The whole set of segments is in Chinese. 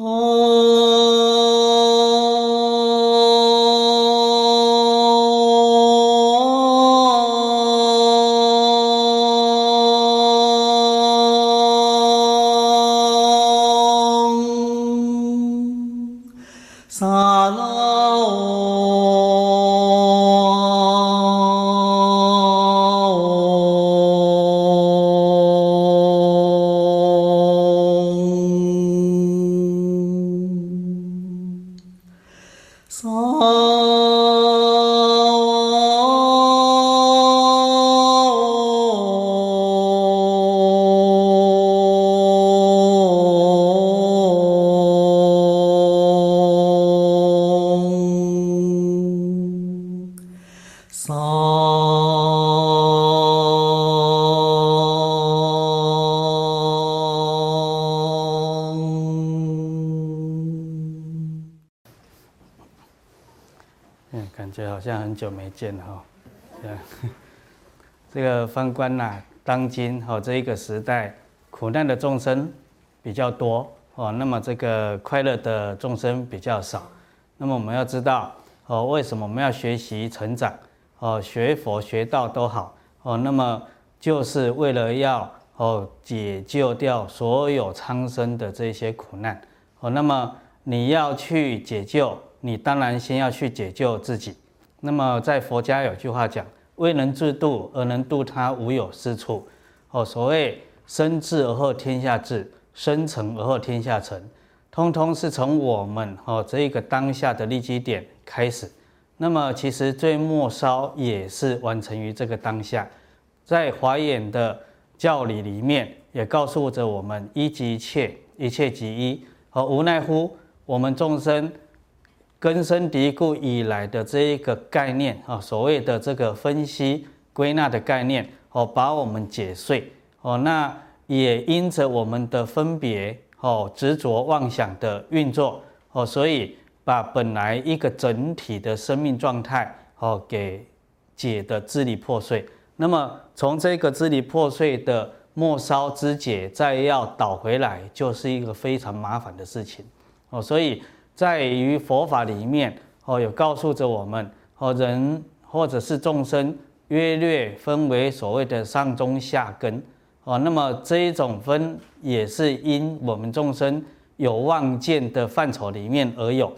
Oh. 久没见了哈，这个方关呐，当今哈这一个时代，苦难的众生比较多哦，那么这个快乐的众生比较少。那么我们要知道哦，为什么我们要学习成长哦，学佛学道都好哦，那么就是为了要哦解救掉所有苍生的这些苦难哦。那么你要去解救，你当然先要去解救自己。那么在佛家有句话讲：“未能自度而能度他，无有是处。”哦，所谓“身至而后天下治，身成而后天下成”，通通是从我们哦这一个当下的利基点开始。那么其实最末梢也是完成于这个当下。在华严的教理里面，也告诉着我们：“一即一切，一切即一。”哦，无奈乎我们众生。根深蒂固以来的这一个概念啊，所谓的这个分析归纳的概念哦，把我们解碎哦，那也因着我们的分别哦、执着妄想的运作哦，所以把本来一个整体的生命状态哦给解得支离破碎。那么从这个支离破碎的末梢之解，再要倒回来，就是一个非常麻烦的事情哦，所以。在于佛法里面哦，有告诉着我们哦，人或者是众生，约略分为所谓的上中下根哦。那么这一种分也是因我们众生有妄见的范畴里面而有，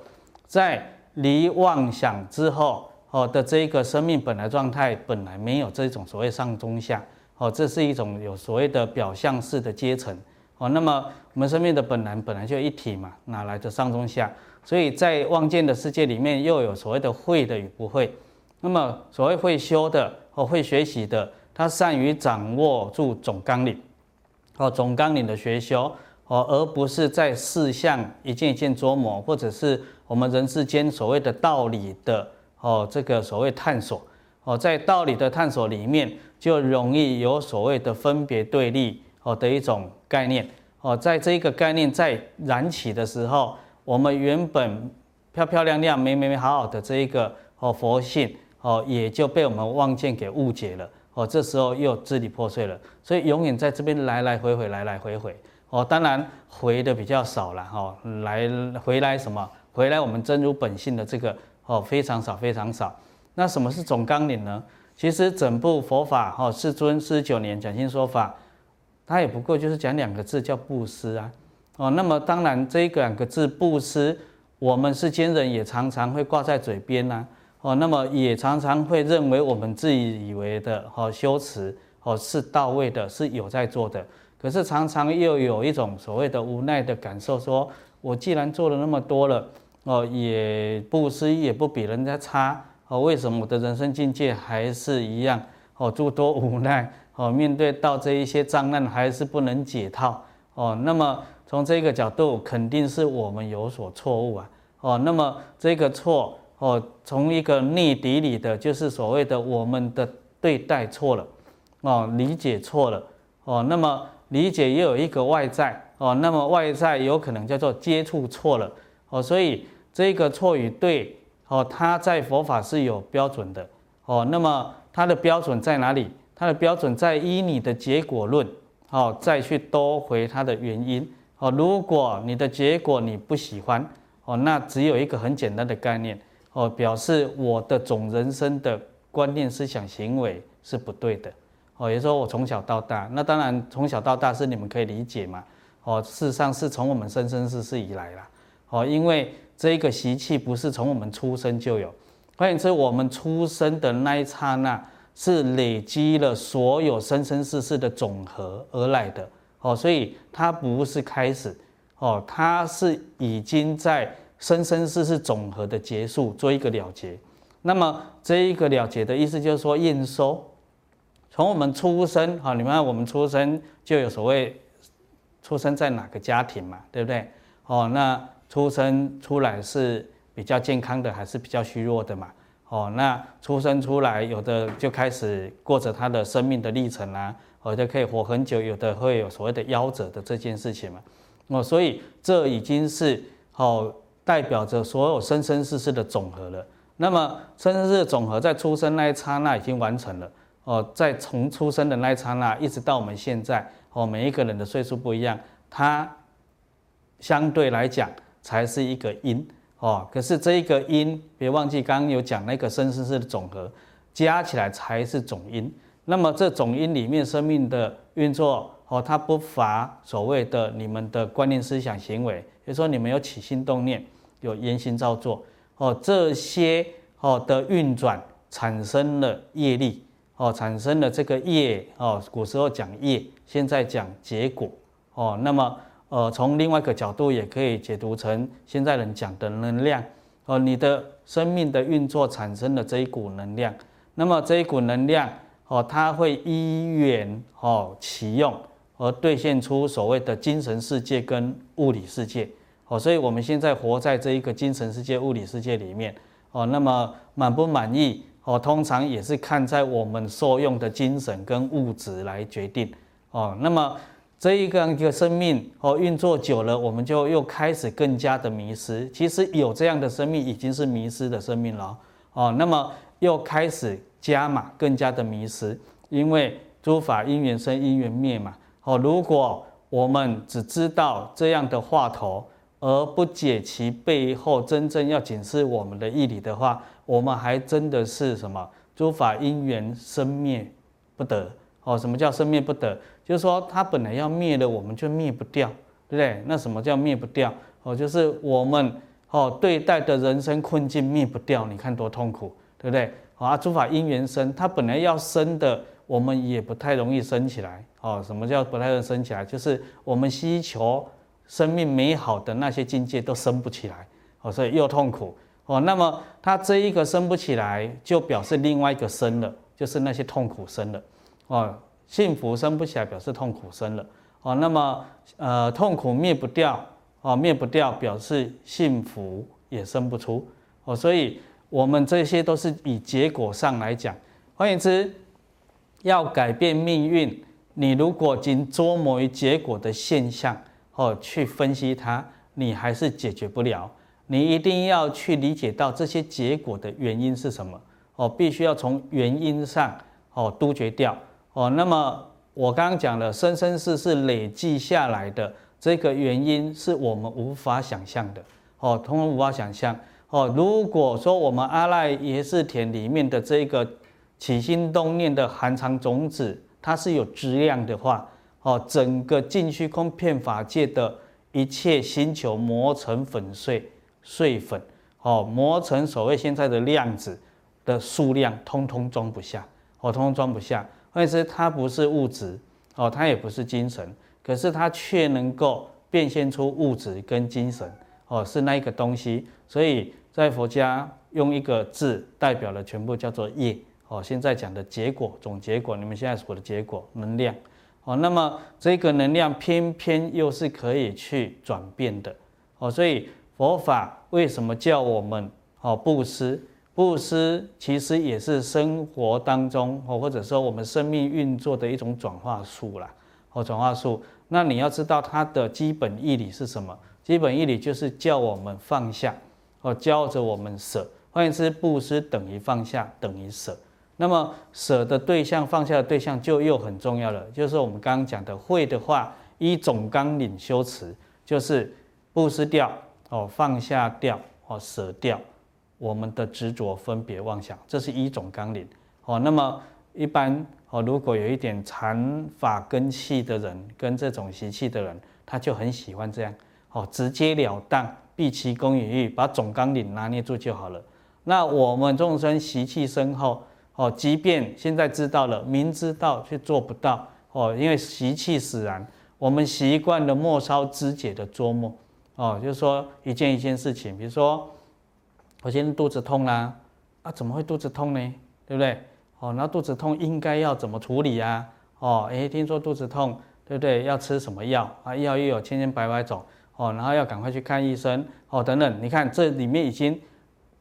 在离妄想之后哦的这一个生命本来状态本来没有这种所谓上中下哦，这是一种有所谓的表象式的阶层哦。那么我们生命的本来本来就一体嘛，哪来的上中下？所以在望见的世界里面，又有所谓的会的与不会。那么所谓会修的和会学习的，他善于掌握住总纲领，哦，总纲领的学修，哦，而不是在事项一件一件琢磨，或者是我们人世间所谓的道理的哦，这个所谓探索，哦，在道理的探索里面，就容易有所谓的分别对立哦的一种概念，哦，在这一个概念在燃起的时候。我们原本漂漂亮亮、美美美好好的这一个哦佛性哦，也就被我们妄见给误解了哦。这时候又支离破碎了，所以永远在这边来来回回、来来回回哦。当然回的比较少了哈，来回来什么？回来我们真如本性的这个哦非常少非常少。那什么是总纲领呢？其实整部佛法哈，世尊四十九年讲经说法，他也不过就是讲两个字，叫布施啊。哦，那么当然，这两个字布施，我们世间人也常常会挂在嘴边呐。哦，那么也常常会认为我们自己以为的哦修持哦是到位的，是有在做的。可是常常又有一种所谓的无奈的感受，说我既然做了那么多了，哦也布施也不比人家差，哦为什么我的人生境界还是一样？哦诸多无奈，哦面对到这一些障难还是不能解套。哦，那么。从这个角度，肯定是我们有所错误啊！哦，那么这个错哦，从一个内底里的，就是所谓的我们的对待错了，哦，理解错了，哦，那么理解也有一个外在，哦，那么外在有可能叫做接触错了，哦，所以这个错与对，哦，它在佛法是有标准的，哦，那么它的标准在哪里？它的标准在依你的结果论，哦，再去兜回它的原因。哦，如果你的结果你不喜欢，哦，那只有一个很简单的概念，哦，表示我的总人生的观念、思想、行为是不对的，哦，也就是说我从小到大，那当然从小到大是你们可以理解嘛，哦，事实上是从我们生生世世以来啦，哦，因为这个习气不是从我们出生就有，换言之，我们出生的那一刹那是累积了所有生生世世的总和而来的。哦，所以它不是开始，哦，它是已经在生生世世总和的结束做一个了结。那么这一个了结的意思就是说验收，从我们出生，哈，你们看我们出生就有所谓出生在哪个家庭嘛，对不对？哦，那出生出来是比较健康的还是比较虚弱的嘛？哦，那出生出来有的就开始过着他的生命的历程啦、啊。有的可以活很久，有的会有所谓的夭折的这件事情嘛，哦，所以这已经是哦代表着所有生生世世的总和了。那么生生世世的总和在出生那一刹那已经完成了，哦，在从出生的那一刹那一直到我们现在，哦，每一个人的岁数不一样，它相对来讲才是一个因，哦，可是这一个因，别忘记刚刚有讲那个生生世的总和，加起来才是总因。那么这总因里面生命的运作哦，它不乏所谓的你们的观念、思想、行为，比如说你们有起心动念，有言行造作哦，这些哦的运转产生了业力哦，产生了这个业哦，古时候讲业，现在讲结果哦。那么呃，从另外一个角度也可以解读成现在人讲的能量哦，你的生命的运作产生的这一股能量，那么这一股能量。哦，它会依缘哦启用而兑现出所谓的精神世界跟物理世界哦，所以我们现在活在这一个精神世界、物理世界里面哦。那么满不满意哦，通常也是看在我们受用的精神跟物质来决定哦。那么这一个一个生命哦运作久了，我们就又开始更加的迷失。其实有这样的生命已经是迷失的生命了哦。那么又开始。加码更加的迷失，因为诸法因缘生，因缘灭嘛。哦，如果我们只知道这样的话头，而不解其背后真正要警示我们的义理的话，我们还真的是什么？诸法因缘生灭不得。哦，什么叫生灭不得？就是说它本来要灭的，我们就灭不掉，对不对？那什么叫灭不掉？哦，就是我们哦对待的人生困境灭不掉，你看多痛苦，对不对？好啊，诸法因缘生，它本来要生的，我们也不太容易生起来。哦，什么叫不太容易生起来？就是我们希求生命美好的那些境界都生不起来。哦，所以又痛苦。哦，那么它这一个生不起来，就表示另外一个生了，就是那些痛苦生了。哦，幸福生不起来，表示痛苦生了。哦，那么呃，痛苦灭不掉，哦，灭不掉，表示幸福也生不出。哦，所以。我们这些都是以结果上来讲，换言之，要改变命运，你如果仅琢磨于结果的现象，哦，去分析它，你还是解决不了。你一定要去理解到这些结果的原因是什么，哦，必须要从原因上，哦，杜绝掉，哦。那么我刚刚讲了，生生世世累积下来的这个原因，是我们无法想象的，哦，通通无法想象。哦，如果说我们阿赖耶识田里面的这个起心动念的含藏种子，它是有质量的话，哦，整个尽虚空遍法界的一切星球磨成粉碎碎粉，哦，磨成所谓现在的量子的数量，通通装不下，哦，通通装不下。或者是它不是物质，哦，它也不是精神，可是它却能够变现出物质跟精神，哦，是那一个东西，所以。在佛家用一个字代表了全部，叫做业。哦，现在讲的结果，总结果，你们现在说的结果，能量。哦，那么这个能量偏偏又是可以去转变的。哦，所以佛法为什么叫我们哦布施？布施其实也是生活当中哦，或者说我们生命运作的一种转化术啦。哦，转化术。那你要知道它的基本义理是什么？基本义理就是叫我们放下。哦，教着我们舍，换言之，布施等于放下，等于舍。那么舍的对象，放下的对象就又很重要了，就是我们刚刚讲的，会的话依总纲领修持，就是布施掉哦，放下掉哦，舍掉我们的执着、分别、妄想，这是一种纲领哦。那么一般哦，如果有一点禅法根器的人，跟这种习气的人，他就很喜欢这样哦，直截了当，毕其功于一，把总纲领拿捏住就好了。那我们众生习气深厚哦，即便现在知道了，明知道却做不到哦，因为习气使然。我们习惯了末梢肢解的琢磨，哦，就是说一件一件事情，比如说我现在肚子痛啦，啊，怎么会肚子痛呢？对不对？哦，那肚子痛应该要怎么处理呀？哦，哎，听说肚子痛，对不对？要吃什么药啊？药又有千千百百种，哦，然后要赶快去看医生，哦，等等，你看这里面已经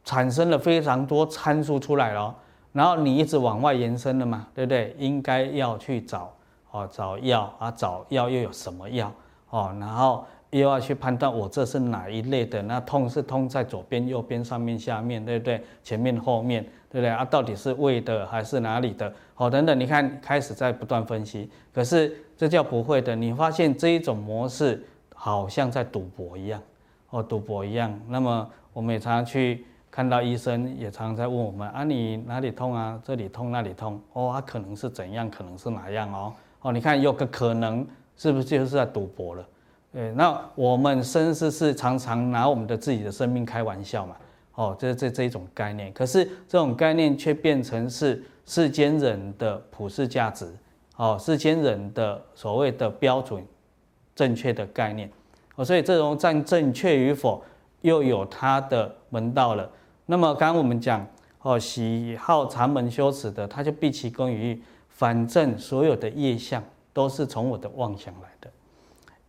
产生了非常多参数出来了，然后你一直往外延伸了嘛，对不对？应该要去找。哦，找药啊，找药又有什么药？哦，然后又要去判断我这是哪一类的？那痛是痛在左边、右边、上面、下面，对不对？前面、后面，对不对？啊，到底是胃的还是哪里的？哦，等等，你看开始在不断分析，可是这叫不会的。你发现这一种模式好像在赌博一样，哦，赌博一样。那么我们也常常去看到医生，也常常在问我们啊，你哪里痛啊？这里痛那里痛？哦，他可能是怎样？可能是哪样哦？哦，你看有个可能，是不是就是在赌博了？对，那我们生是是常常拿我们的自己的生命开玩笑嘛？哦，这这这一种概念，可是这种概念却变成是世间人的普世价值，哦，世间人的所谓的标准正确的概念，哦，所以这种站正确与否又有它的门道了。那么刚刚我们讲，哦，喜好禅门修持的，他就必其功于。反正所有的业相都是从我的妄想来的，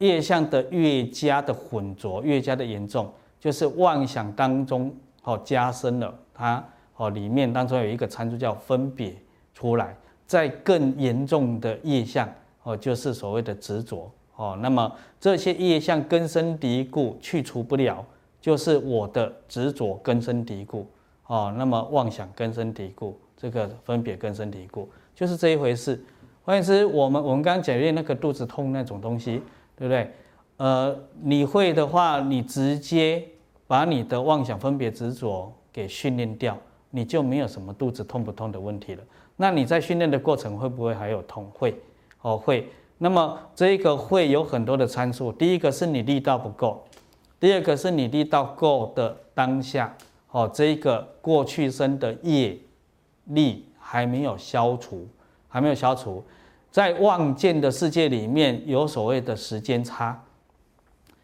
业相的越加的浑浊，越加的严重，就是妄想当中哦加深了它哦里面当中有一个参数叫分别出来，在更严重的业相哦就是所谓的执着哦，那么这些业相根深蒂固去除不了，就是我的执着根深蒂固哦，那么妄想根深蒂固，这个分别根深蒂固。就是这一回事。换言之，我们我们刚刚讲的那个肚子痛那种东西，对不对？呃，你会的话，你直接把你的妄想分别执着给训练掉，你就没有什么肚子痛不痛的问题了。那你在训练的过程会不会还有痛？会，哦会。那么这个会有很多的参数，第一个是你力道不够，第二个是你力道够的当下，哦这个过去生的业力。还没有消除，还没有消除，在望见的世界里面有所谓的时间差，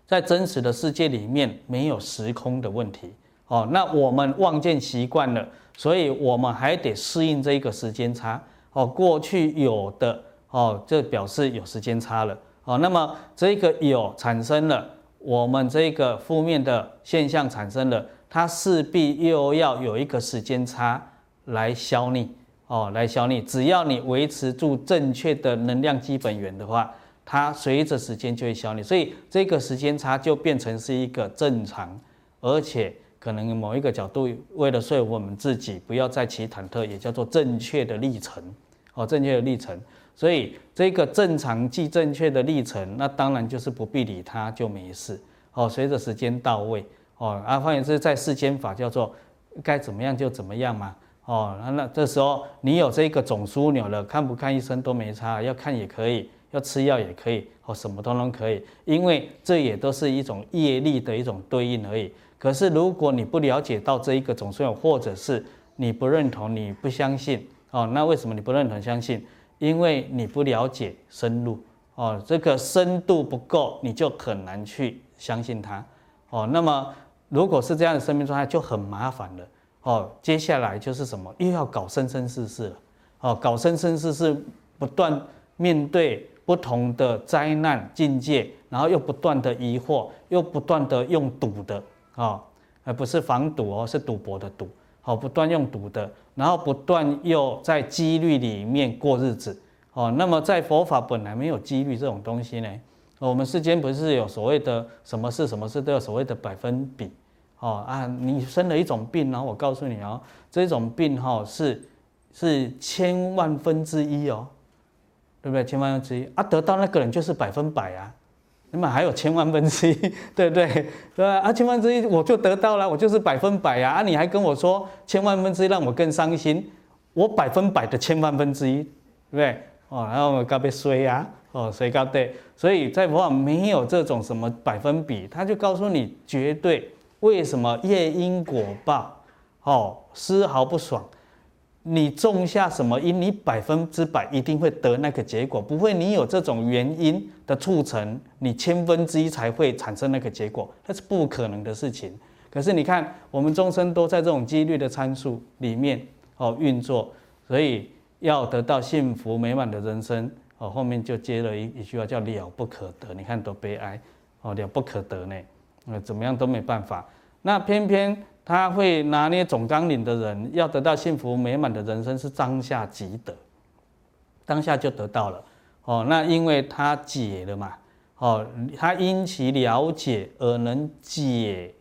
在真实的世界里面没有时空的问题哦。那我们望见习惯了，所以我们还得适应这一个时间差哦。过去有的哦，这表示有时间差了哦。那么这个有产生了，我们这个负面的现象产生了，它势必又要有一个时间差来消弭。哦，来消弭，只要你维持住正确的能量基本源的话，它随着时间就会消弭，所以这个时间差就变成是一个正常，而且可能某一个角度，为了说服我们自己不要再起忐忑，也叫做正确的历程。哦，正确的历程，所以这个正常即正确的历程，那当然就是不必理它就没事。哦，随着时间到位，哦，啊，换言之，在世间法叫做该怎么样就怎么样嘛。哦，那那这时候你有这个总枢纽了，看不看医生都没差，要看也可以，要吃药也可以，哦，什么都能可以，因为这也都是一种业力的一种对应而已。可是如果你不了解到这一个总枢纽，或者是你不认同、你不相信，哦，那为什么你不认同、相信？因为你不了解深入，哦，这个深度不够，你就很难去相信它，哦，那么如果是这样的生命状态，就很麻烦了。哦，接下来就是什么？又要搞生生世世了。哦，搞生生世世，不断面对不同的灾难境界，然后又不断的疑惑，又不断的用赌的啊，而不是防赌哦，是赌博的赌。好，不断用赌的，然后不断又在几率里面过日子。哦，那么在佛法本来没有几率这种东西呢。我们世间不是有所谓的什么事什么事都有所谓的百分比。哦啊，你生了一种病，然后我告诉你哦，这种病哈是是千万分之一哦，对不对？千万分之一啊，得到那个人就是百分百啊，那么还有千万分之一，对不对？对？啊，千万分之一我就得到了，我就是百分百呀！啊，你还跟我说千万分之一让我更伤心，我百分百的千万分之一，对不对？哦，然后我告别衰呀，哦，谁告对？所以在佛法没有这种什么百分比，他就告诉你绝对。为什么业因果报，哦，丝毫不爽？你种下什么因，你百分之百一定会得那个结果，不会你有这种原因的促成，你千分之一才会产生那个结果，那是不可能的事情。可是你看，我们众生都在这种几率的参数里面哦运作，所以要得到幸福美满的人生哦，后面就接了一一句话叫了不可得，你看多悲哀哦，了不可得呢，呃，怎么样都没办法，那偏偏。他会拿捏总纲领的人，要得到幸福美满的人生是当下即得，当下就得到了。哦，那因为他解了嘛，哦，他因其了解而能解，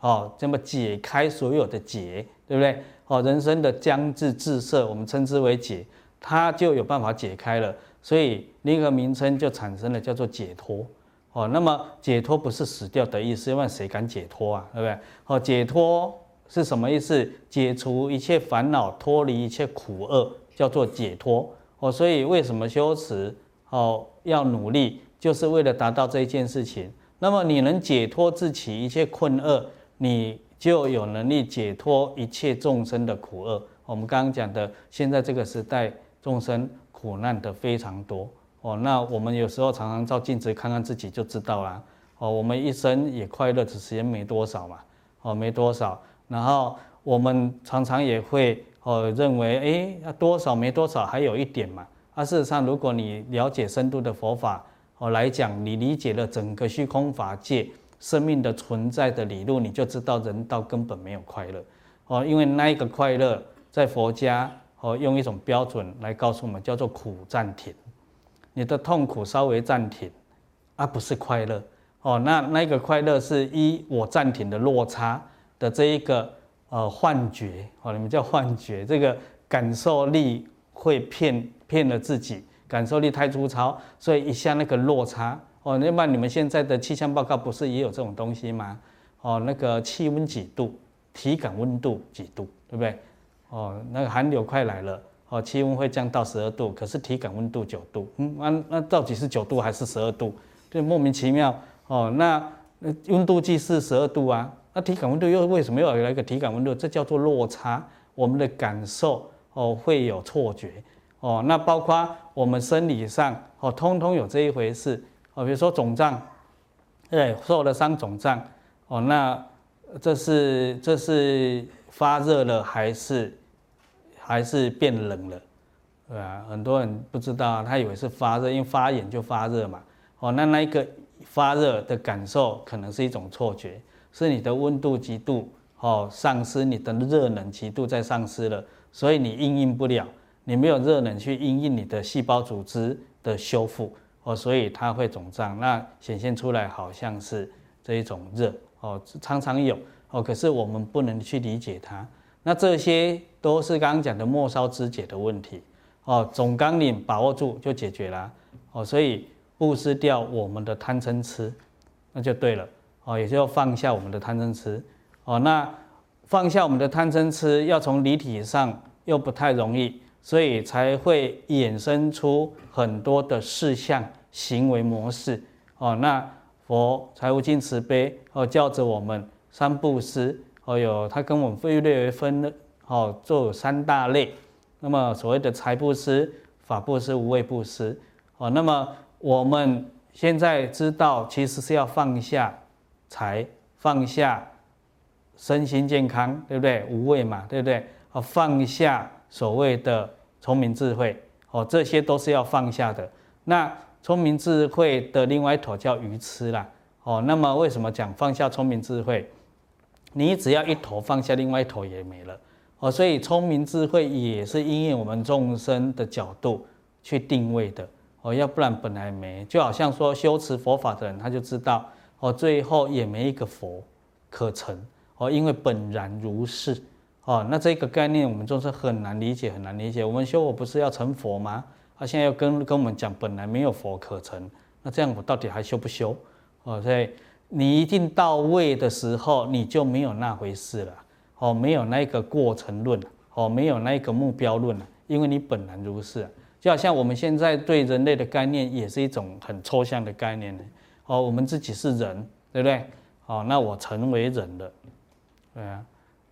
哦，这么解开所有的结，对不对？哦，人生的将至至色，我们称之为解，他就有办法解开了，所以另一个名称就产生了，叫做解脱。哦，那么解脱不是死掉的意思，因为谁敢解脱啊？对不对？哦，解脱是什么意思？解除一切烦恼，脱离一切苦厄，叫做解脱。哦，所以为什么修持？哦，要努力，就是为了达到这一件事情。那么你能解脱自己一切困厄，你就有能力解脱一切众生的苦厄。我们刚刚讲的，现在这个时代，众生苦难的非常多。哦，那我们有时候常常照镜子看看自己就知道啦。哦，我们一生也快乐的时间没多少嘛。哦，没多少。然后我们常常也会哦认为，哎，多少没多少，还有一点嘛。啊，事实上，如果你了解深度的佛法哦来讲，你理解了整个虚空法界生命的存在的理路，你就知道人道根本没有快乐。哦，因为那一个快乐在佛家哦用一种标准来告诉我们，叫做苦暂停。你的痛苦稍微暂停，而、不是快乐哦。那那个快乐是一我暂停的落差的这一个呃幻觉哦，你们叫幻觉，这个感受力会骗骗了自己，感受力太粗糙，所以一下那个落差哦。那么你们现在的气象报告不是也有这种东西吗？哦，那个气温几度，体感温度几度，对不对？哦，那个寒流快来了。哦，气温会降到十二度，可是体感温度九度，嗯，那、那到底是九度还是十二度？就莫名其妙哦。那温度计是十二度啊，那体感温度又为什么又有一个体感温度？这叫做落差，我们的感受哦会有错觉哦。那包括我们生理上哦，通通有这一回事哦。比如说肿胀，对，受了伤肿胀哦，那这是这是发热了还是？还是变冷了，对吧？很多人不知道，他以为是发热，因为发炎就发热嘛。哦，那那一个发热的感受可能是一种错觉，是你的温度极度哦丧失，你的热能极度在丧失了，所以你因应不了，你没有热能去因应你的细胞组织的修复哦，所以它会肿胀，那显现出来好像是这一种热哦，常常有哦，可是我们不能去理解它。那这些都是刚刚讲的末梢之解的问题哦，总纲领把握住就解决了哦，所以布施掉我们的贪嗔痴，那就对了哦，也就要放下我们的贪嗔痴哦。那放下我们的贪嗔痴，要从离体上又不太容易，所以才会衍生出很多的事项行为模式哦。那佛财无尽慈悲哦，教着我们三布施。哦，有他跟我们分略为分了，哦，做三大类。那么所谓的财布施、法布施、无畏布施，哦，那么我们现在知道，其实是要放下财，放下身心健康，对不对？无畏嘛，对不对？哦，放下所谓的聪明智慧，哦，这些都是要放下的。那聪明智慧的另外一头叫愚痴啦，哦，那么为什么讲放下聪明智慧？你只要一头放下，另外一头也没了哦。所以聪明智慧也是因应我们众生的角度去定位的哦，要不然本来没。就好像说修持佛法的人，他就知道哦，最后也没一个佛可成哦，因为本然如是哦。那这个概念我们众生很难理解，很难理解。我们修我不是要成佛吗？他现在要跟跟我们讲，本来没有佛可成，那这样我到底还修不修？哦，所以你一定到位的时候，你就没有那回事了，哦，没有那个过程论，哦，没有那个目标论了，因为你本来如是，就好像我们现在对人类的概念，也是一种很抽象的概念，哦，我们自己是人，对不对？哦，那我成为人了，对啊，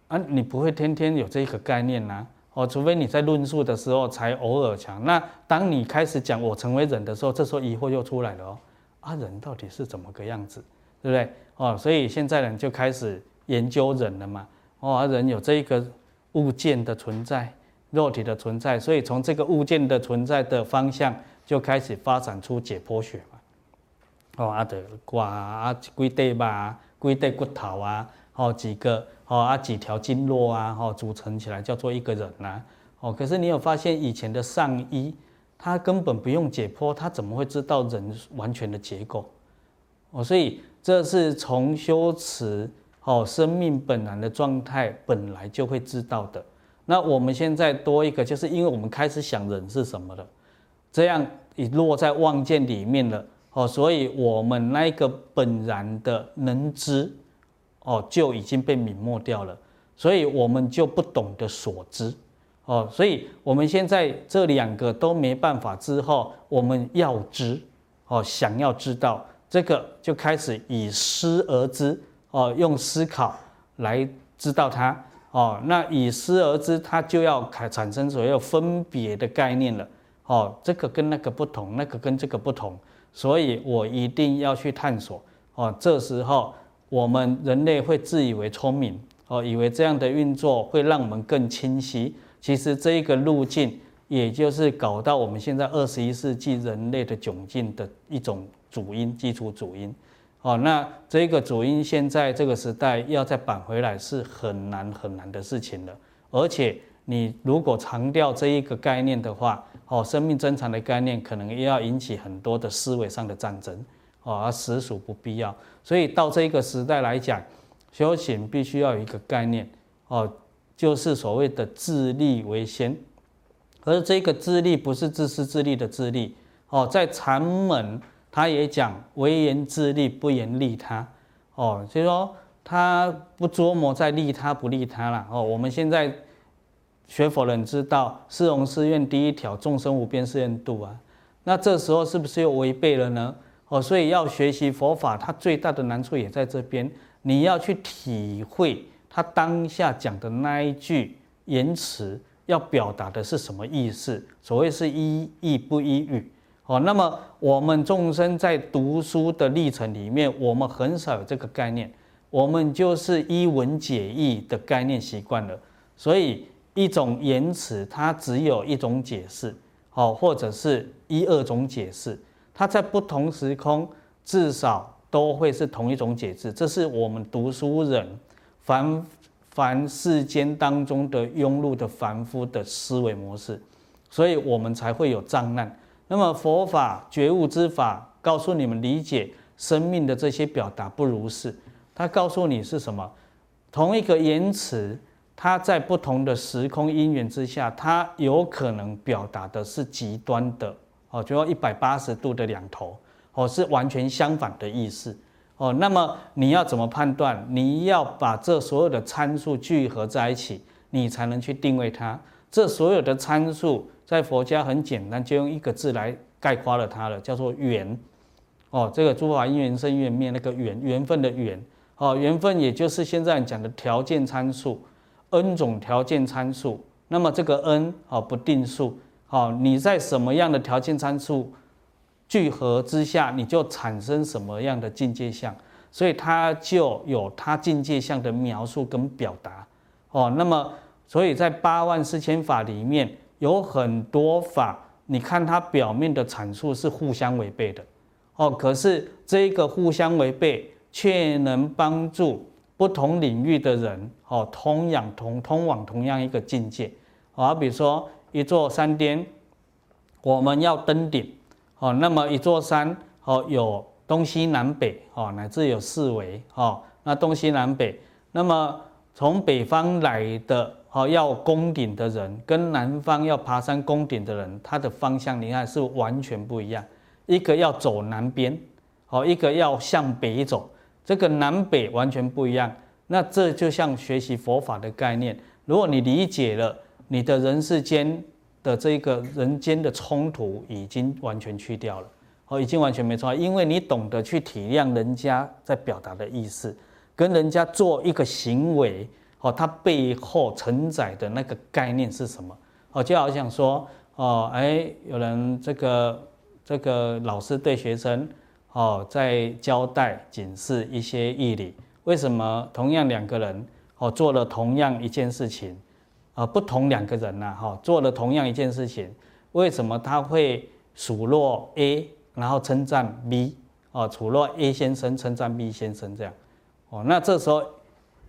啊，你不会天天有这个概念呐，哦，除非你在论述的时候才偶尔讲，那当你开始讲我成为人的时候，这时候疑惑又出来了哦。啊，人到底是怎么个样子，对不对？哦，所以现在人就开始研究人了嘛。哦，人有这一个物件的存在，肉体的存在，所以从这个物件的存在的方向就开始发展出解剖学嘛。哦，啊的挂啊，几对吧，几对骨头啊，哦，几个哦啊，几条经络啊，哦，组成起来叫做一个人呐、啊。哦，可是你有发现以前的上医？他根本不用解剖，他怎么会知道人完全的结构？哦，所以这是从修辞哦，生命本然的状态本来就会知道的。那我们现在多一个，就是因为我们开始想人是什么了，这样已落在望见里面了哦，所以我们那个本然的能知哦，就已经被泯没掉了，所以我们就不懂得所知。哦，所以我们现在这两个都没办法之后，我们要知，哦，想要知道这个，就开始以思而知，哦，用思考来知道它，哦，那以思而知，它就要开产生所谓分别的概念了，哦，这个跟那个不同，那个跟这个不同，所以我一定要去探索，哦，这时候我们人类会自以为聪明，哦，以为这样的运作会让我们更清晰。其实这一个路径，也就是搞到我们现在二十一世纪人类的窘境的一种主因，基础主因。哦，那这个主因现在这个时代要再扳回来是很难很难的事情了。而且你如果强调这一个概念的话，哦，生命真常的概念可能也要引起很多的思维上的战争，哦，而实属不必要。所以到这一个时代来讲，修行必须要有一个概念，哦。就是所谓的自利为先，而这个自利不是自私自利的自利哦，在禅门他也讲为言自利，不言利他哦，所以说他不琢磨在利他不利他了哦。我们现在学佛人知道四弘誓愿第一条众生无边誓愿度啊，那这时候是不是又违背了呢？哦，所以要学习佛法，它最大的难处也在这边，你要去体会。他当下讲的那一句言辞要表达的是什么意思？所谓是依义不依语哦。那么我们众生在读书的历程里面，我们很少有这个概念，我们就是一文解义的概念习惯了。所以一种言辞它只有一种解释，哦，或者是一二种解释，它在不同时空至少都会是同一种解释。这是我们读书人。凡凡世间当中的庸碌的凡夫的思维模式，所以我们才会有障碍。那么佛法觉悟之法告诉你们理解生命的这些表达不如是，他告诉你是什么？同一个言辞，它在不同的时空因缘之下，它有可能表达的是极端的哦，就要一百八十度的两头哦，是完全相反的意思。哦，那么你要怎么判断？你要把这所有的参数聚合在一起，你才能去定位它。这所有的参数在佛家很简单，就用一个字来概括了它了，叫做缘。哦，这个诸法因缘生缘灭，那个缘，缘分的缘。哦，缘分也就是现在讲的条件参数，n 种条件参数。那么这个 n 哦不定数。哦，你在什么样的条件参数？聚合之下，你就产生什么样的境界相，所以它就有它境界相的描述跟表达哦。那么，所以在八万四千法里面有很多法，你看它表面的阐述是互相违背的哦。可是这个互相违背，却能帮助不同领域的人哦，通养同通往同样一个境界。好，比如说一座山巅，我们要登顶。哦，那么一座山，哦，有东西南北，哦，乃至有四维，哦，那东西南北，那么从北方来的，好，要攻顶的人，跟南方要爬山攻顶的人，他的方向，你看是完全不一样。一个要走南边，好，一个要向北走，这个南北完全不一样。那这就像学习佛法的概念，如果你理解了，你的人世间的这个人间的冲突已经完全去掉了，哦，已经完全没错，因为你懂得去体谅人家在表达的意思，跟人家做一个行为，哦，它背后承载的那个概念是什么？哦，就好像说，哦，哎，有人这个这个老师对学生，哦，在交代警示一些义理。为什么同样两个人哦做了同样一件事情，啊不同两个人呐哈做了同样一件事情，为什么他会数落 A，然后称赞 B，哦数落 A 先生称赞 B 先生这样，哦那这时候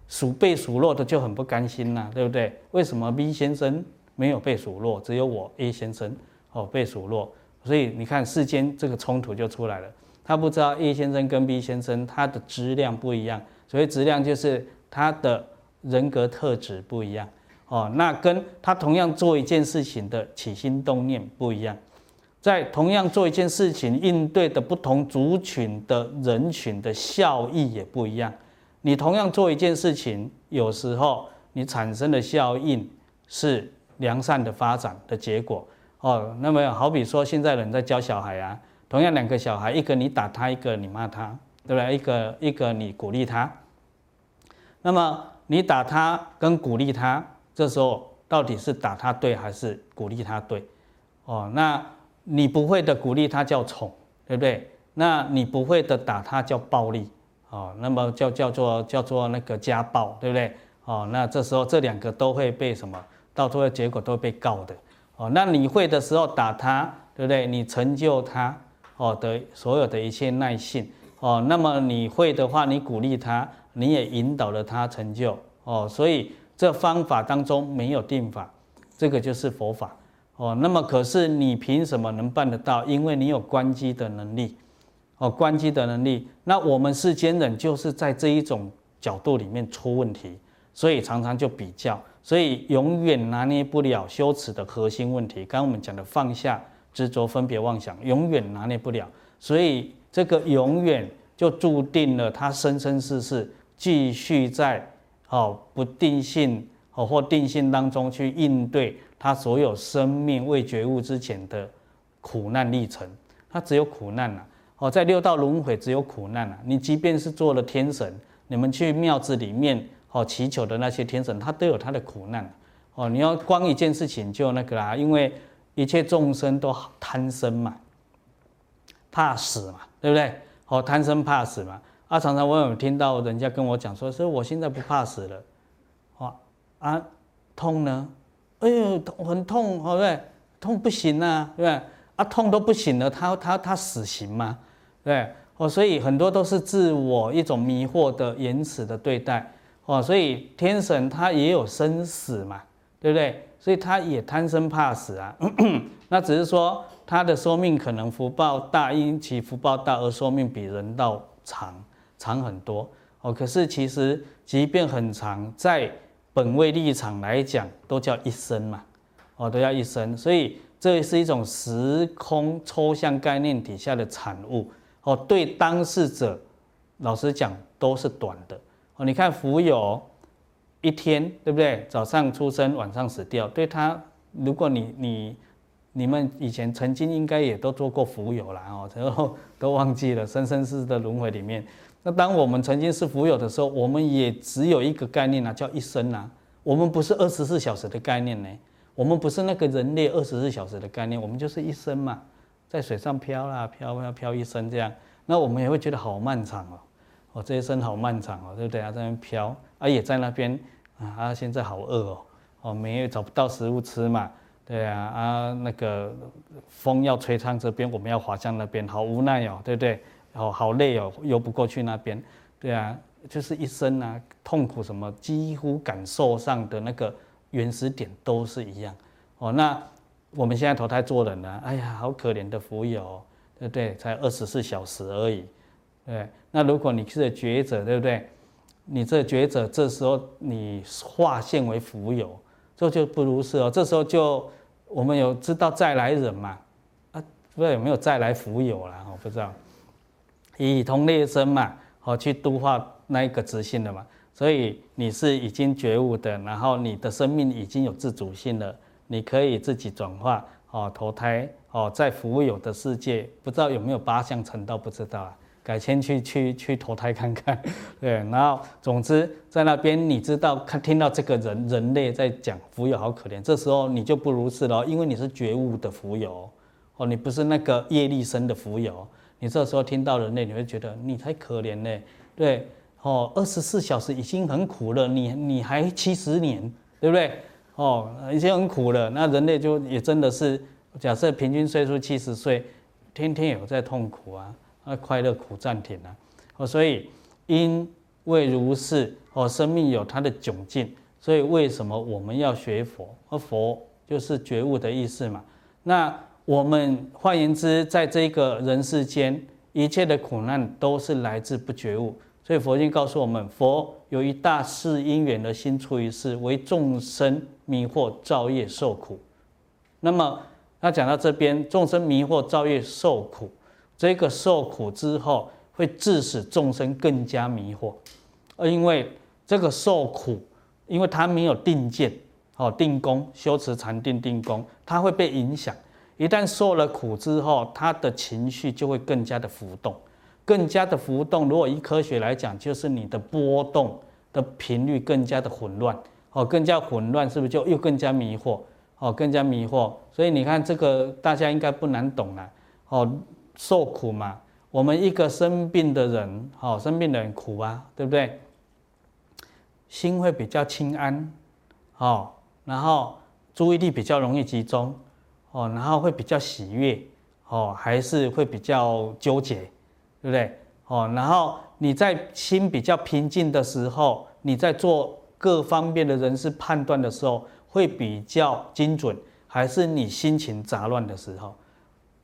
数被数落的就很不甘心呐，对不对？为什么 B 先生没有被数落，只有我 A 先生哦被数落？所以你看世间这个冲突就出来了，他不知道 A 先生跟 B 先生他的质量不一样。所以质量就是他的人格特质不一样哦，那跟他同样做一件事情的起心动念不一样，在同样做一件事情应对的不同族群的人群的效益也不一样。你同样做一件事情，有时候你产生的效应是良善的发展的结果哦。那么好比说现在人在教小孩啊，同样两个小孩，一个你打他，一个你骂他。对不对？一个一个你鼓励他，那么你打他跟鼓励他，这时候到底是打他对还是鼓励他对？哦，那你不会的鼓励他叫宠，对不对？那你不会的打他叫暴力，哦，那么叫叫做叫做那个家暴，对不对？哦，那这时候这两个都会被什么？到最后结果都会被告的。哦，那你会的时候打他，对不对？你成就他，哦的所有的一切耐性。哦，那么你会的话，你鼓励他，你也引导了他成就哦，所以这方法当中没有定法，这个就是佛法哦。那么可是你凭什么能办得到？因为你有关机的能力哦，关机的能力。那我们世间人就是在这一种角度里面出问题，所以常常就比较，所以永远拿捏不了羞耻的核心问题。刚刚我们讲的放下执着、分别妄想，永远拿捏不了，所以。这个永远就注定了他生生世世继续在哦不定性哦或定性当中去应对他所有生命未觉悟之前的苦难历程，他只有苦难啊哦，在六道轮回只有苦难呐。你即便是做了天神，你们去庙子里面哦祈求的那些天神，他都有他的苦难哦。你要光一件事情就那个啦，因为一切众生都贪生嘛。怕死嘛，对不对？哦，贪生怕死嘛。啊，常常我有听到人家跟我讲说，说我现在不怕死了。哦，啊，痛呢？哎呦，很痛，对不对？痛不行啊，对不对？啊，痛都不行了，他他他死刑吗？对，哦，所以很多都是自我一种迷惑的言辞的对待。哦，所以天神他也有生死嘛，对不对？所以他也贪生怕死啊。那只是说。他的寿命可能福报大，因其福报大而寿命比人道长，长很多哦。可是其实即便很长，在本位立场来讲，都叫一生嘛，哦，都叫一生。所以这是一种时空抽象概念底下的产物哦。对当事者，老实讲都是短的哦。你看蜉蝣一天，对不对？早上出生，晚上死掉。对他，如果你你。你们以前曾经应该也都做过蜉蝣了哦，然后都忘记了生生世世的轮回里面。那当我们曾经是蜉蝣的时候，我们也只有一个概念啊，叫一生啊。我们不是二十四小时的概念呢，我们不是那个人类二十四小时的概念，我们就是一生嘛，在水上漂啦漂啊，漂一生这样。那我们也会觉得好漫长哦，哦这一生好漫长哦，对不对啊？在那边飘啊，也在那边啊啊，现在好饿哦，哦没有找不到食物吃嘛。对啊，啊，那个风要吹向这边，我们要滑向那边，好无奈哦，对不对？哦，好累哦，游不过去那边。对啊，就是一生啊，痛苦什么，几乎感受上的那个原始点都是一样。哦，那我们现在投胎做人呢，哎呀，好可怜的蜉蝣，对不对？才二十四小时而已。对，那如果你是觉者，对不对？你这觉者，这时候你化现为蜉蝣，这就不如是哦，这时候就。我们有知道再来人嘛？啊，不知道有没有再来蜉蝣啦？我不知道，以同类生嘛，好去度化那一个执性的嘛。所以你是已经觉悟的，然后你的生命已经有自主性了，你可以自己转化哦，投胎哦，在福有的世界，不知道有没有八相成道，不知道啊。改天去去去投胎看看，对，然后总之在那边你知道看听到这个人人类在讲福有好可怜，这时候你就不如是了，因为你是觉悟的福有哦，你不是那个业力生的福有，你这时候听到人类你会觉得你才可怜呢，对哦，二十四小时已经很苦了，你你还七十年，对不对？哦，已经很苦了，那人类就也真的是假设平均岁数七十岁，天天有在痛苦啊。那快乐苦暂停了，哦，所以因为如是，哦，生命有它的窘境，所以为什么我们要学佛？而佛就是觉悟的意思嘛。那我们换言之，在这个人世间，一切的苦难都是来自不觉悟。所以佛经告诉我们，佛有一大事因缘的心出于世，为众生迷惑造业受苦。那么他讲到这边，众生迷惑造业受苦。这个受苦之后，会致使众生更加迷惑，而因为这个受苦，因为他没有定见，哦，定功修持禅定定功，他会被影响。一旦受了苦之后，他的情绪就会更加的浮动，更加的浮动。如果以科学来讲，就是你的波动的频率更加的混乱，哦，更加混乱，是不是就又更加迷惑？哦，更加迷惑。所以你看这个，大家应该不难懂了，哦。受苦嘛，我们一个生病的人，哦，生病的人苦啊，对不对？心会比较轻安，哦，然后注意力比较容易集中，哦，然后会比较喜悦，哦，还是会比较纠结，对不对？哦，然后你在心比较平静的时候，你在做各方面的人事判断的时候，会比较精准，还是你心情杂乱的时候？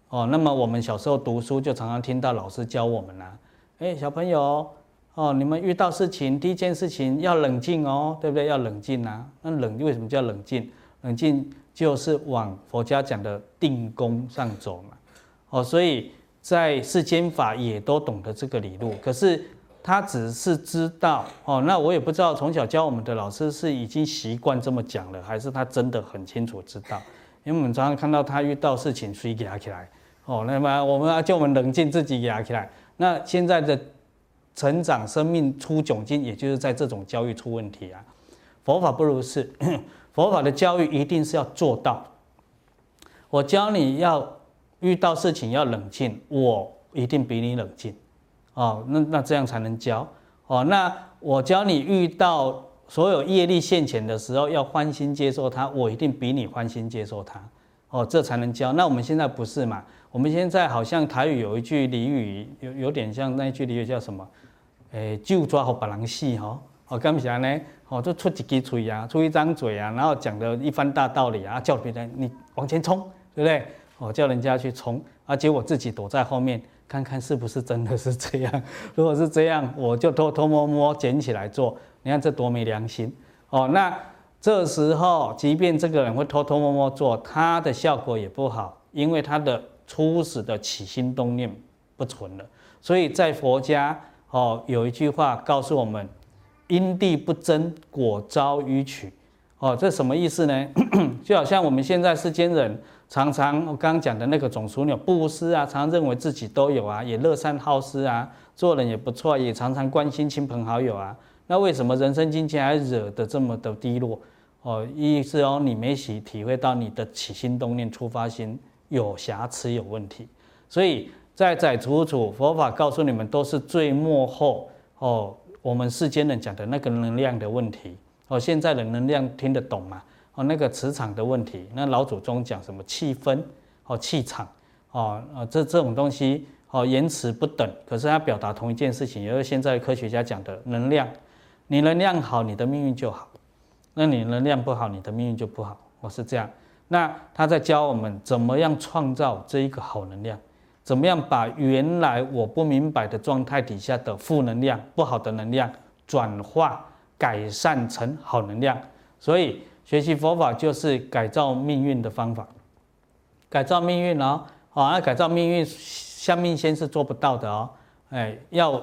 哦，那么我们小时候读书就常常听到老师教我们呐、啊，哎，小朋友，哦，你们遇到事情第一件事情要冷静哦，对不对？要冷静呐、啊。那冷为什么叫冷静？冷静就是往佛家讲的定功上走嘛。哦，所以在世间法也都懂得这个理路，可是他只是知道哦，那我也不知道从小教我们的老师是已经习惯这么讲了，还是他真的很清楚知道。因为我们常常看到他遇到事情，所以压起来，哦，那么我们要叫我们冷静自己压起来。那现在的成长生命出窘境，也就是在这种教育出问题啊。佛法不如是，佛法的教育一定是要做到。我教你要遇到事情要冷静，我一定比你冷静，哦，那那这样才能教。哦，那我教你遇到。所有业力现前的时候，要欢心接受它，我一定比你欢心接受它，哦，这才能教。那我们现在不是嘛？我们现在好像台语有一句俚语，有有点像那一句俚语叫什么？诶，就抓好把人戏哈，哦，干啥呢？哦，就出几支嘴啊，出一张嘴啊，然后讲的一番大道理啊，叫别人你往前冲，对不对？哦，叫人家去冲，而且我自己躲在后面，看看是不是真的是这样。如果是这样，我就偷偷摸摸捡起来做。你看这多没良心哦！那这时候，即便这个人会偷偷摸摸做，他的效果也不好，因为他的初始的起心动念不纯了。所以在佛家哦，有一句话告诉我们：因地不真，果遭迂曲。哦，这什么意思呢？就好像我们现在世间人常常我刚刚讲的那个总枢纽布施啊，常常认为自己都有啊，也乐善好施啊，做人也不错，也常常关心亲朋好友啊。那为什么人生境界还惹得这么的低落？哦，意思哦，你没体体会到你的起心动念、出发心有瑕疵、有问题。所以在在楚楚佛法告诉你们，都是最末后哦，我们世间人讲的那个能量的问题。哦，现在的能量听得懂吗？哦，那个磁场的问题。那老祖宗讲什么气氛？哦，气场。哦，啊，这这种东西哦，言辞不等，可是它表达同一件事情，也就是现在科学家讲的能量。你能量好，你的命运就好；那你能量不好，你的命运就不好。我是这样。那他在教我们怎么样创造这一个好能量，怎么样把原来我不明白的状态底下的负能量、不好的能量转化、改善成好能量。所以学习佛法就是改造命运的方法。改造命运哦，啊，改造命运，相命仙是做不到的哦。哎，要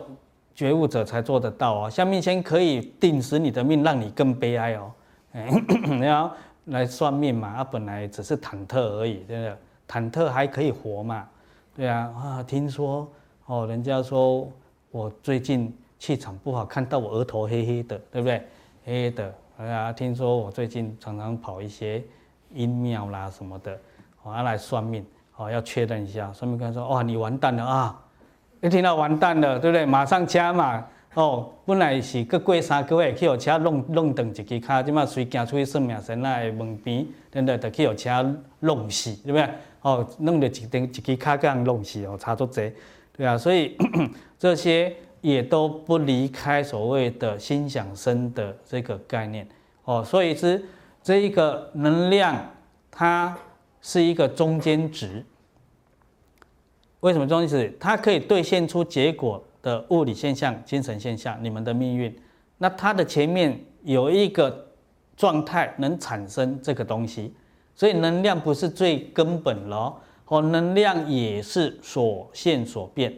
觉悟者才做得到哦。相命仙可以定死你的命，让你更悲哀哦。哎，你要来算命嘛？啊，本来只是忐忑而已，对不对？忐忑还可以活嘛？对啊，啊，听说哦，人家说我最近气场不好，看到我额头黑黑的，对不对？黑黑的，哎呀，听说我最近常常跑一些阴庙啦什么的，我要来算命。哦，要确认一下，算命官说：“哇，你完蛋了啊！”一听到完蛋了，对不对？马上加嘛哦。本来是各过三个月去有车弄弄断一支脚，即马随行出去算命神那门边，对不对？就去有车弄死，对不对？哦，弄了一根一支脚这样弄死哦，差不多对啊。所以 这些也都不离开所谓的心想生的这个概念哦。所以是这一个能量，它是一个中间值。为什么中间值？它可以兑现出结果的物理现象、精神现象，你们的命运。那它的前面有一个状态能产生这个东西，所以能量不是最根本咯，哦，能量也是所现所变。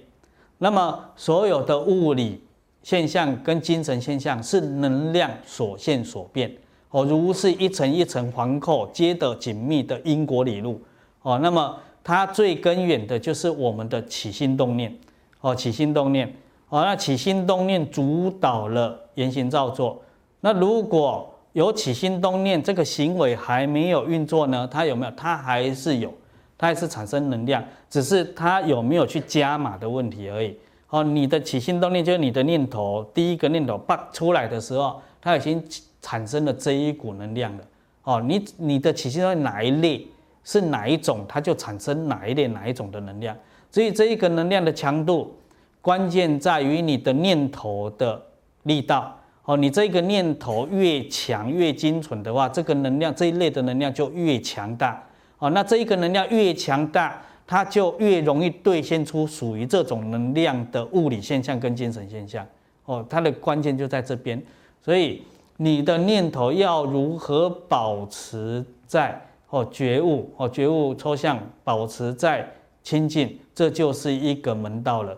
那么所有的物理现象跟精神现象是能量所现所变，哦，如是一层一层环扣接得紧密的因果理路，哦，那么。它最根源的就是我们的起心动念，哦，起心动念，哦，那起心动念主导了言行造作。那如果有起心动念，这个行为还没有运作呢？它有没有？它还是有，它也是产生能量，只是它有没有去加码的问题而已。哦，你的起心动念就是你的念头，第一个念头爆出来的时候，它已经产生了这一股能量了。哦，你你的起心动念哪一类？是哪一种，它就产生哪一类哪一种的能量。所以这一个能量的强度，关键在于你的念头的力道。哦，你这个念头越强越精准的话，这个能量这一类的能量就越强大。哦，那这一个能量越强大，它就越容易兑现出属于这种能量的物理现象跟精神现象。哦，它的关键就在这边。所以你的念头要如何保持在？哦，觉悟哦，觉悟抽象，保持在清净，这就是一个门道了。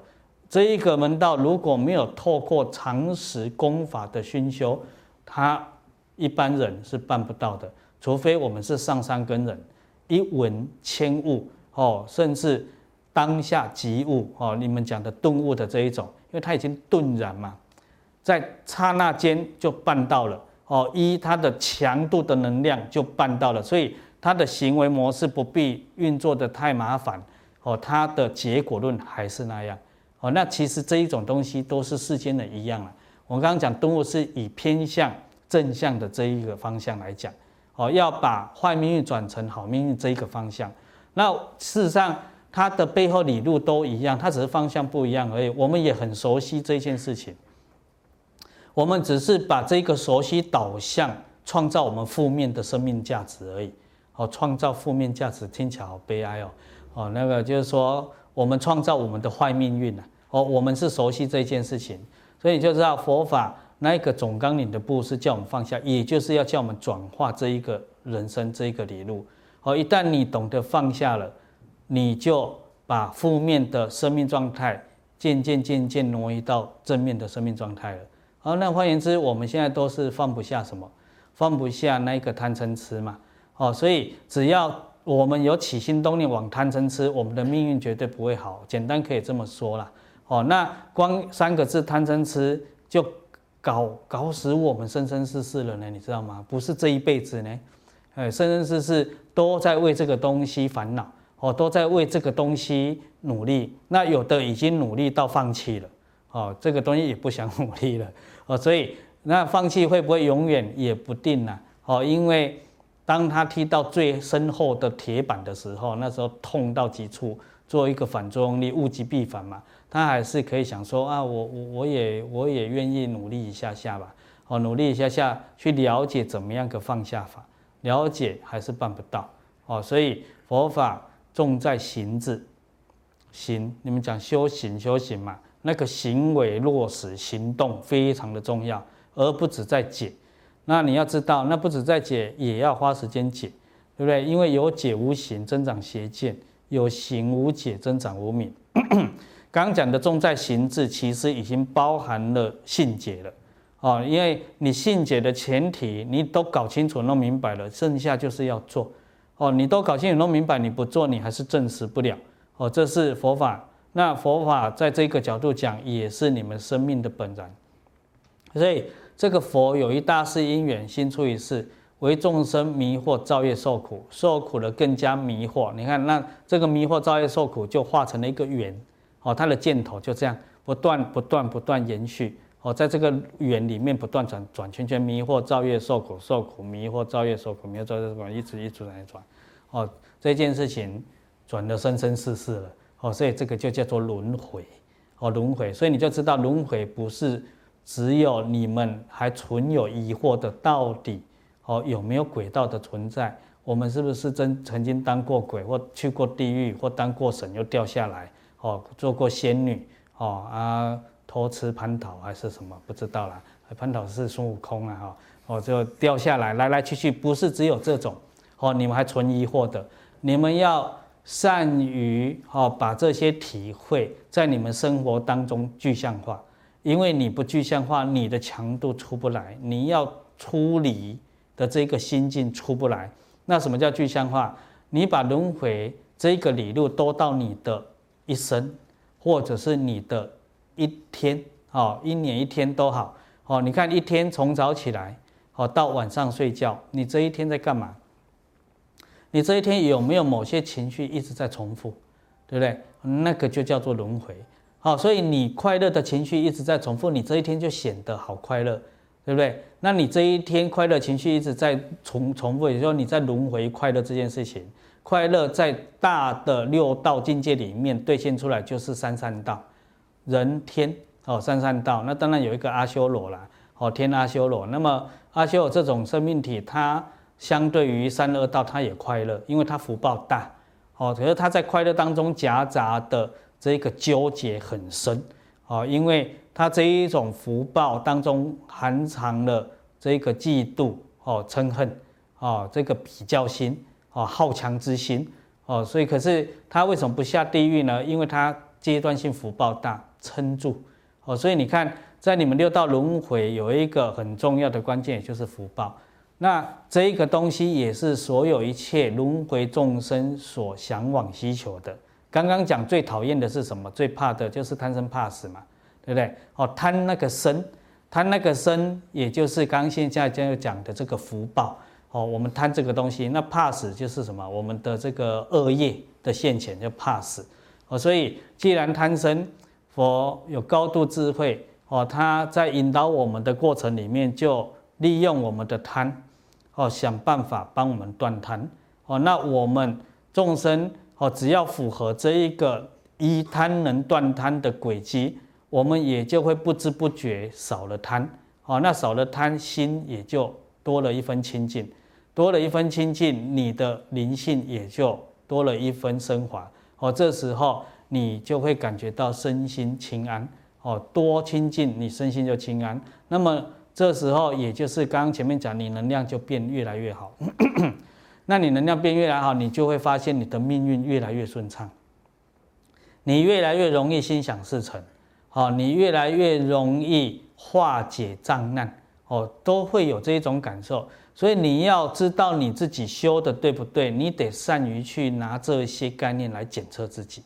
这一个门道如果没有透过常识功法的熏修，他一般人是办不到的。除非我们是上山根人，一闻千悟哦，甚至当下即悟哦，你们讲的顿悟的这一种，因为他已经顿然嘛，在刹那间就办到了哦，依他的强度的能量就办到了，所以。他的行为模式不必运作得太麻烦，哦，他的结果论还是那样，哦，那其实这一种东西都是世间的一样了。我刚刚讲动物是以偏向正向的这一个方向来讲，哦，要把坏命运转成好命运这一个方向。那事实上，它的背后理路都一样，它只是方向不一样而已。我们也很熟悉这件事情，我们只是把这个熟悉导向创造我们负面的生命价值而已。哦，创造负面价值听起来好悲哀哦。哦，那个就是说，我们创造我们的坏命运呐。哦，我们是熟悉这件事情，所以就知道佛法那一个总纲领的布施叫我们放下，也就是要叫我们转化这一个人生这一个理路。哦，一旦你懂得放下了，你就把负面的生命状态渐渐渐渐挪移到正面的生命状态了。好，那换言之，我们现在都是放不下什么？放不下那个贪嗔痴嘛。哦，所以只要我们有起心动念往贪嗔痴，我们的命运绝对不会好。简单可以这么说啦。哦，那光三个字贪嗔痴就搞搞死我们生生世世了呢，你知道吗？不是这一辈子呢，哎，生生世世都在为这个东西烦恼，哦，都在为这个东西努力。那有的已经努力到放弃了，哦，这个东西也不想努力了，哦，所以那放弃会不会永远也不定呢？哦，因为。当他踢到最深厚的铁板的时候，那时候痛到极处，做一个反作用力，物极必反嘛。他还是可以想说啊，我我我也我也愿意努力一下下吧，哦，努力一下下去了解怎么样个放下法，了解还是办不到哦。所以佛法重在行字，行，你们讲修行修行嘛，那个行为落实行动非常的重要，而不止在解。那你要知道，那不止在解，也要花时间解，对不对？因为有解无行，增长邪见；有行无解，增长无明。刚刚讲的重在行字，其实已经包含了信解了。哦，因为你信解的前提，你都搞清楚、弄明白了，剩下就是要做。哦，你都搞清楚、弄明白，你不做，你还是证实不了。哦，这是佛法。那佛法在这个角度讲，也是你们生命的本然。所以这个佛有一大事因缘，心出一事，为众生迷惑造业受苦，受苦了更加迷惑。你看，那这个迷惑造业受苦，就化成了一个缘。哦，它的箭头就这样不断、不断、不断延续。哦，在这个圆里面不断转转圈圈，迷惑造业受苦，受苦迷惑造业受苦，迷惑造业受苦，一直一直在转。哦，这件事情转了生生世世了。哦，所以这个就叫做轮回。哦，轮回，所以你就知道轮回不是只有你们还存有疑惑的，到底哦有没有鬼道的存在？我们是不是真曾经当过鬼，或去过地狱，或当过神又掉下来？哦，做过仙女？哦啊。偷吃蟠桃还是什么不知道啦，蟠桃是孙悟空啊哈，哦就掉下来，来来去去不是只有这种，哦你们还存疑惑的，你们要善于哦把这些体会在你们生活当中具象化，因为你不具象化，你的强度出不来，你要出离的这个心境出不来。那什么叫具象化？你把轮回这个理路都到你的一生，或者是你的。一天，哦，一年一天都好，哦，你看一天从早起来，哦，到晚上睡觉，你这一天在干嘛？你这一天有没有某些情绪一直在重复，对不对？那个就叫做轮回，好，所以你快乐的情绪一直在重复，你这一天就显得好快乐，对不对？那你这一天快乐情绪一直在重重复，也就是说你在轮回快乐这件事情，快乐在大的六道境界里面兑现出来就是三善道。人天哦，三善道，那当然有一个阿修罗啦，哦，天阿修罗。那么阿修罗这种生命体，它相对于三恶道，它也快乐，因为它福报大，哦，可是它在快乐当中夹杂的这个纠结很深，哦，因为它这一种福报当中含藏了这个嫉妒，哦，嗔恨，哦，这个比较心，哦，好强之心，哦，所以可是他为什么不下地狱呢？因为他阶段性福报大。撑住哦，所以你看，在你们六道轮回有一个很重要的关键，就是福报。那这一个东西也是所有一切轮回众生所向往需求的。刚刚讲最讨厌的是什么？最怕的就是贪生怕死嘛，对不对？哦，贪那个生，贪那个生，也就是刚现在就讲的这个福报。哦，我们贪这个东西，那怕死就是什么？我们的这个恶业的现前就怕死。哦，所以既然贪生，佛有高度智慧哦，他在引导我们的过程里面，就利用我们的贪哦，想办法帮我们断贪哦。那我们众生哦，只要符合这一个一贪能断贪的轨迹，我们也就会不知不觉少了贪哦。那少了贪心，也就多了一分清净，多了一分清净，你的灵性也就多了一分升华哦。这时候。你就会感觉到身心轻安哦，多亲近你身心就轻安。那么这时候，也就是刚刚前面讲，你能量就变越来越好。那你能量变越来越好，你就会发现你的命运越来越顺畅，你越来越容易心想事成，哦，你越来越容易化解障难，哦，都会有这一种感受。所以你要知道你自己修的对不对，你得善于去拿这些概念来检测自己。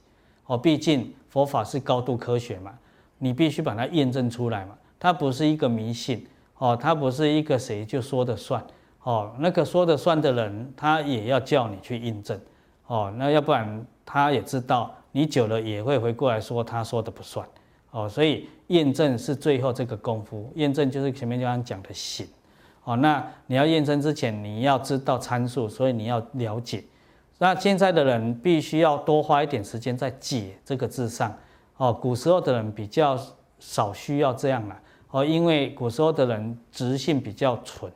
哦，毕竟佛法是高度科学嘛，你必须把它验证出来嘛。它不是一个迷信，哦，它不是一个谁就说的算，哦，那个说的算的人，他也要叫你去印证，哦，那要不然他也知道你久了也会回过来说他说的不算，哦，所以验证是最后这个功夫，验证就是前面刚刚讲的行，哦，那你要验证之前你要知道参数，所以你要了解。那现在的人必须要多花一点时间在解这个字上，哦，古时候的人比较少需要这样了，哦，因为古时候的人直性比较纯，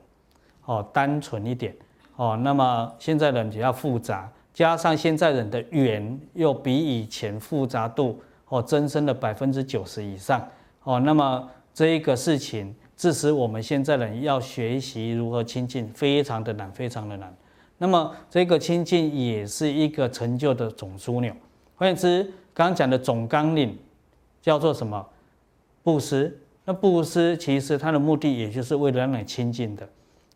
哦，单纯一点，哦，那么现在人比较复杂，加上现在人的缘又比以前复杂度，哦，增生了百分之九十以上，哦，那么这一个事情致使我们现在人要学习如何亲近，非常的难，非常的难。那么这个亲近也是一个成就的总枢纽。换言之，刚刚讲的总纲领叫做什么？布施。那布施其实它的目的，也就是为了让你亲近的。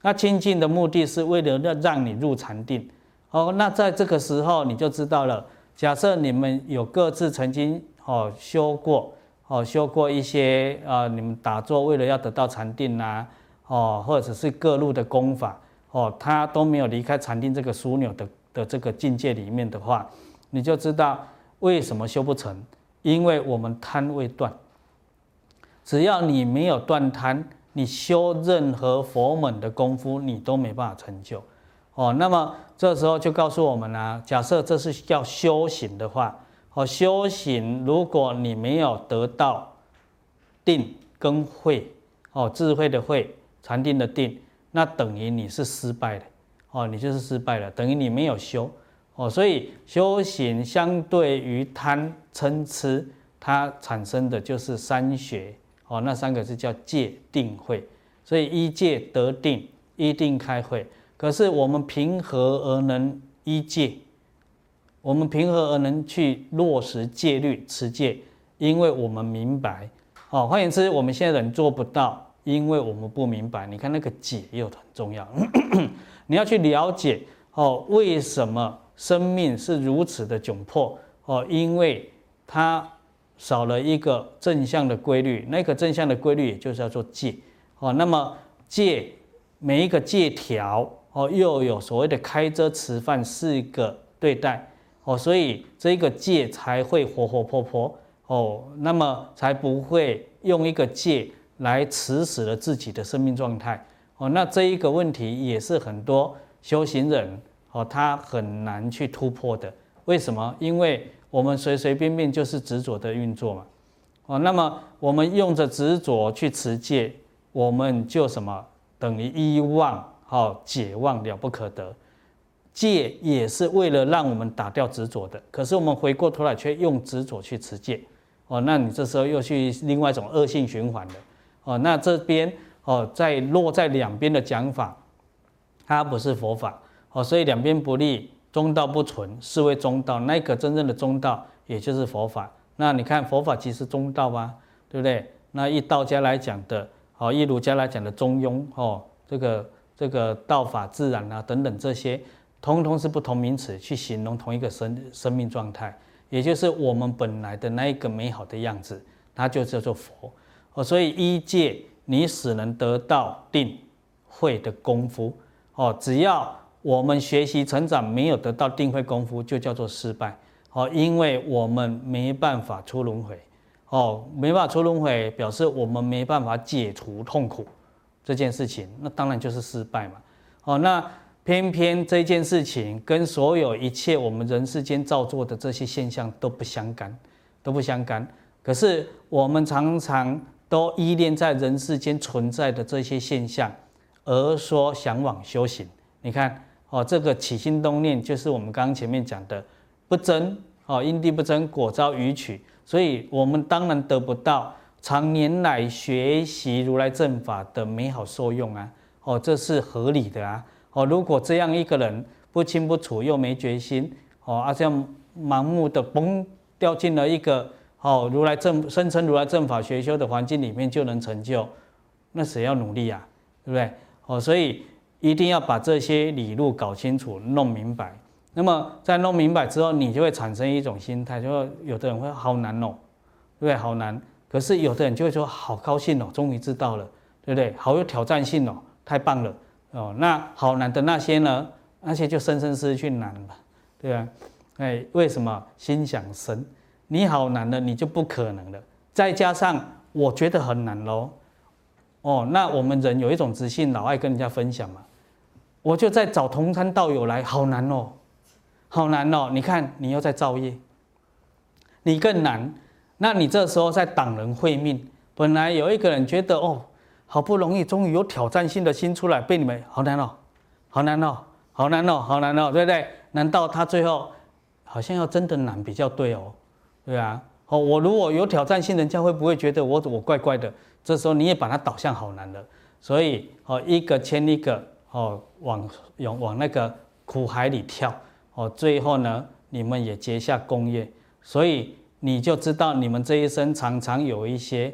那亲近的目的是为了让让你入禅定。哦，那在这个时候你就知道了。假设你们有各自曾经哦修过哦修过一些啊，你们打坐为了要得到禅定呐，哦，或者是各路的功法哦，他都没有离开禅定这个枢纽的的这个境界里面的话，你就知道为什么修不成，因为我们贪未断。只要你没有断贪，你修任何佛门的功夫，你都没办法成就。哦，那么这时候就告诉我们呢，假设这是叫修行的话，哦，修行如果你没有得到定跟慧，哦，智慧的慧，禅定的定，那等于你是失败的，哦，你就是失败了，等于你没有修，哦，所以修行相对于贪嗔痴，它产生的就是三学，哦，那三个是叫戒定慧，所以一戒得定，一定开慧。可是我们凭何而能一戒？我们凭何而能去落实戒律持戒？因为我们明白，哦，换言之，我们现在人做不到，因为我们不明白。你看那个解又很重要，你要去了解哦，为什么生命是如此的窘迫？哦，因为它少了一个正向的规律，那个正向的规律也就是要做戒。哦，那么戒每一个戒条。哦，又有所谓的开遮持犯四个对待哦，所以这个戒才会活活泼泼哦，那么才不会用一个戒来持死了自己的生命状态哦。那这一个问题也是很多修行人哦，他很难去突破的。为什么？因为我们随随便便就是执着的运作嘛哦。那么我们用着执着去持戒，我们就什么等于一妄。好，解妄了不可得，戒也是为了让我们打掉执着的。可是我们回过头来却用执着去持戒，哦，那你这时候又去另外一种恶性循环了。哦，那这边哦，在落在两边的讲法，它不是佛法。哦，所以两边不利，中道不存，是为中道。那个真正的中道，也就是佛法。那你看佛法即是中道啊，对不对？那一道家来讲的，哦，一儒家来讲的中庸，哦，这个。这个道法自然啊，等等这些，通通是不同名词去形容同一个生生命状态，也就是我们本来的那一个美好的样子，它就叫做佛哦。所以依戒你使能得到定慧的功夫哦，只要我们学习成长没有得到定慧功夫，就叫做失败哦，因为我们没办法出轮回哦，没办法出轮回，表示我们没办法解除痛苦。这件事情，那当然就是失败嘛。哦，那偏偏这件事情跟所有一切我们人世间造作的这些现象都不相干，都不相干。可是我们常常都依恋在人世间存在的这些现象，而说向往修行。你看，哦，这个起心动念就是我们刚刚前面讲的不争，哦，因地不争，果遭予取。所以我们当然得不到。常年来学习如来正法的美好受用啊，哦，这是合理的啊，哦，如果这样一个人不清不楚又没决心，哦，啊这样盲目的嘣掉进了一个哦如来正声称如来正法学修的环境里面就能成就，那谁要努力啊？对不对？哦，所以一定要把这些理路搞清楚、弄明白。那么在弄明白之后，你就会产生一种心态，就说有的人会好难哦，对不对？好难。可是有的人就会说好高兴哦，终于知道了，对不对？好有挑战性哦，太棒了哦。那好难的那些呢？那些就生生失去难了，对吧？哎，为什么心想生？你好难的，你就不可能了。再加上我觉得很难喽，哦，那我们人有一种自信，老爱跟人家分享嘛。我就在找同参道友来，好难哦，好难哦。你看你又在造业，你更难。那你这时候在挡人会命，本来有一个人觉得哦，好不容易终于有挑战性的心出来，被你们好难哦，好难哦，好难哦，好难哦，对不对？难道他最后好像要真的难比较对哦？对啊，哦，我如果有挑战性，人家会不会觉得我我怪怪的？这时候你也把它导向好难的，所以哦，一个牵一个哦，往往往那个苦海里跳哦，最后呢，你们也结下功业，所以。你就知道你们这一生常常有一些，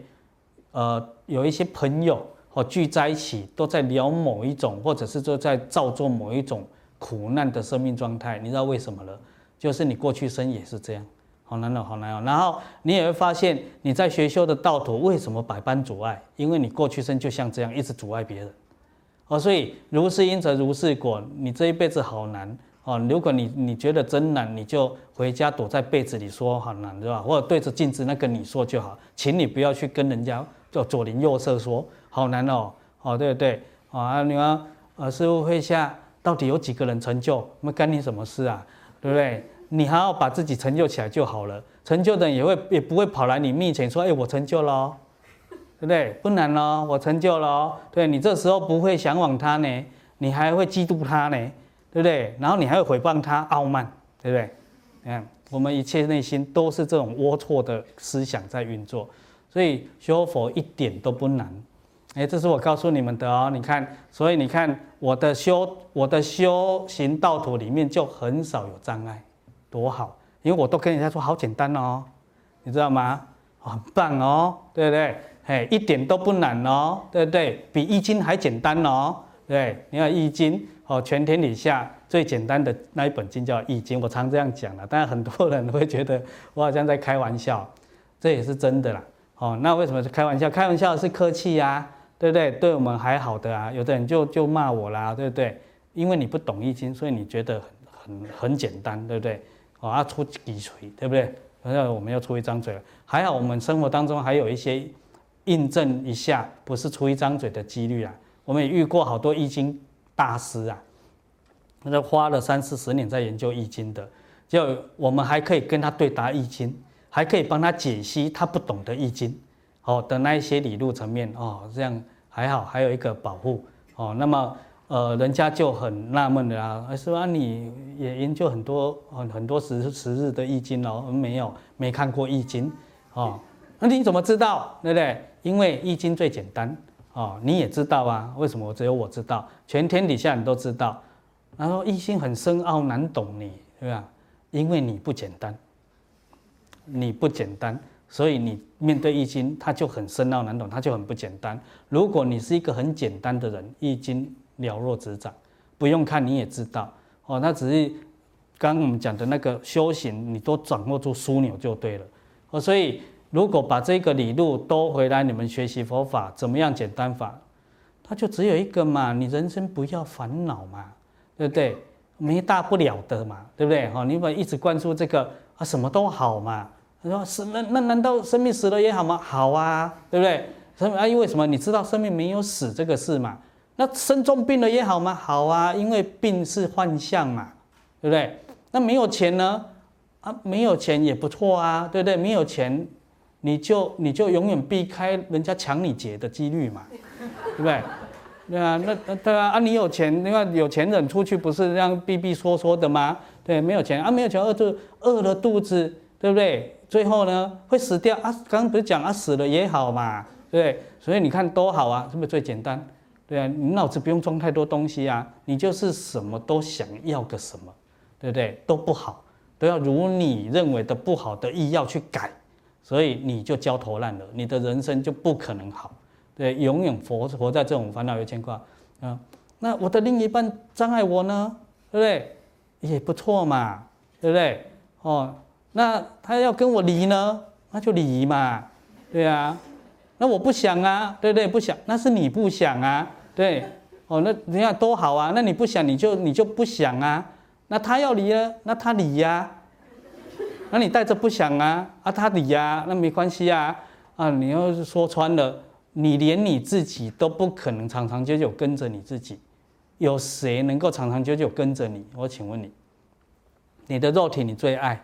呃，有一些朋友或聚在一起，都在聊某一种，或者是说在造作某一种苦难的生命状态。你知道为什么了？就是你过去生也是这样，好难哦，好难哦。然后你也会发现，你在学修的道途为什么百般阻碍？因为你过去生就像这样，一直阻碍别人。哦，所以如是因则如是果，你这一辈子好难。哦，如果你你觉得真难，你就回家躲在被子里说好难，对吧？或者对着镜子那个你说就好，请你不要去跟人家就左邻右舍说好难哦，哦，对不对？啊，你说呃，师傅会下到底有几个人成就？那干你什么事啊？对不对？你还要把自己成就起来就好了，成就的人也会也不会跑来你面前说，哎，我成就了，哦对不对？不难哦，我成就了哦，对你这时候不会向往他呢，你还会嫉妒他呢。对不对？然后你还会诽谤他傲慢，对不对？你看，我们一切内心都是这种龌龊的思想在运作，所以修佛一点都不难。哎，这是我告诉你们的哦。你看，所以你看我的修，我的修行道途里面就很少有障碍，多好！因为我都跟人家说好简单哦，你知道吗？很棒哦，对不对？哎，一点都不难哦，对不对？比易经还简单哦，对，你看易经。哦，全天底下最简单的那一本经叫《易经》，我常这样讲了，但是很多人会觉得我好像在开玩笑，这也是真的啦。哦，那为什么是开玩笑？开玩笑是客气呀，对不对？对我们还好的啊，有的人就就骂我啦，对不对？因为你不懂《易经》，所以你觉得很很很简单，对不对？哦，要出几锤，对不对？那我们要出一张嘴了，还好我们生活当中还有一些印证一下，不是出一张嘴的几率啊。我们也遇过好多《易经》。大师啊，那都花了三四十年在研究易经的，就我们还可以跟他对答易经，还可以帮他解析他不懂的易经，哦的那一些理路层面哦，这样还好，还有一个保护哦。那么呃，人家就很纳闷的啊，是吧？你也研究很多很很多时时日的易经哦，没有没看过易经哦，那你怎么知道？对不对？因为易经最简单。哦，你也知道啊？为什么只有我知道？全天底下你都知道。然后易经很深奥难懂你，对吧？因为你不简单，你不简单，所以你面对易经，它就很深奥难懂，它就很不简单。如果你是一个很简单的人，易经了若指掌，不用看你也知道。哦，那只是刚我们讲的那个修行，你都掌握住枢纽就对了。哦，所以。如果把这个理路都回来，你们学习佛法怎么样简单法？它就只有一个嘛，你人生不要烦恼嘛，对不对？没大不了的嘛，对不对？哈，你们一直关注这个啊，什么都好嘛。他说是那那难道生命死了也好吗？好啊，对不对？生命啊，因为什么？你知道生命没有死这个事嘛？那生重病了也好吗？好啊，因为病是幻象嘛，对不对？那没有钱呢？啊，没有钱也不错啊，对不对？没有钱。你就你就永远避开人家抢你劫的几率嘛，对不对？对啊，那对啊啊，你有钱，你看有钱人出去不是这样避避缩缩的吗？对，没有钱啊，没有钱饿肚饿了肚子，对不对？最后呢会死掉啊，刚刚不是讲啊，死了也好嘛，对不对？所以你看多好啊，是不是最简单？对啊，你脑子不用装太多东西啊，你就是什么都想要个什么，对不对？都不好，都要如你认为的不好的意要去改。所以你就焦头烂额，你的人生就不可能好，对，永远活活在这种烦恼与牵挂啊。那我的另一半障碍我呢，对不对？也不错嘛，对不对？哦，那他要跟我离呢，那就离嘛，对啊。那我不想啊，对不对？不想，那是你不想啊，对。哦，那你看多好啊，那你不想，你就你就不想啊。那他要离了，那他离呀、那你带着不想啊啊，他离呀，那没关系啊啊！你要是说穿了，你连你自己都不可能长长久久跟着你自己，有谁能够长长久久跟着你？我请问你，你的肉体你最爱，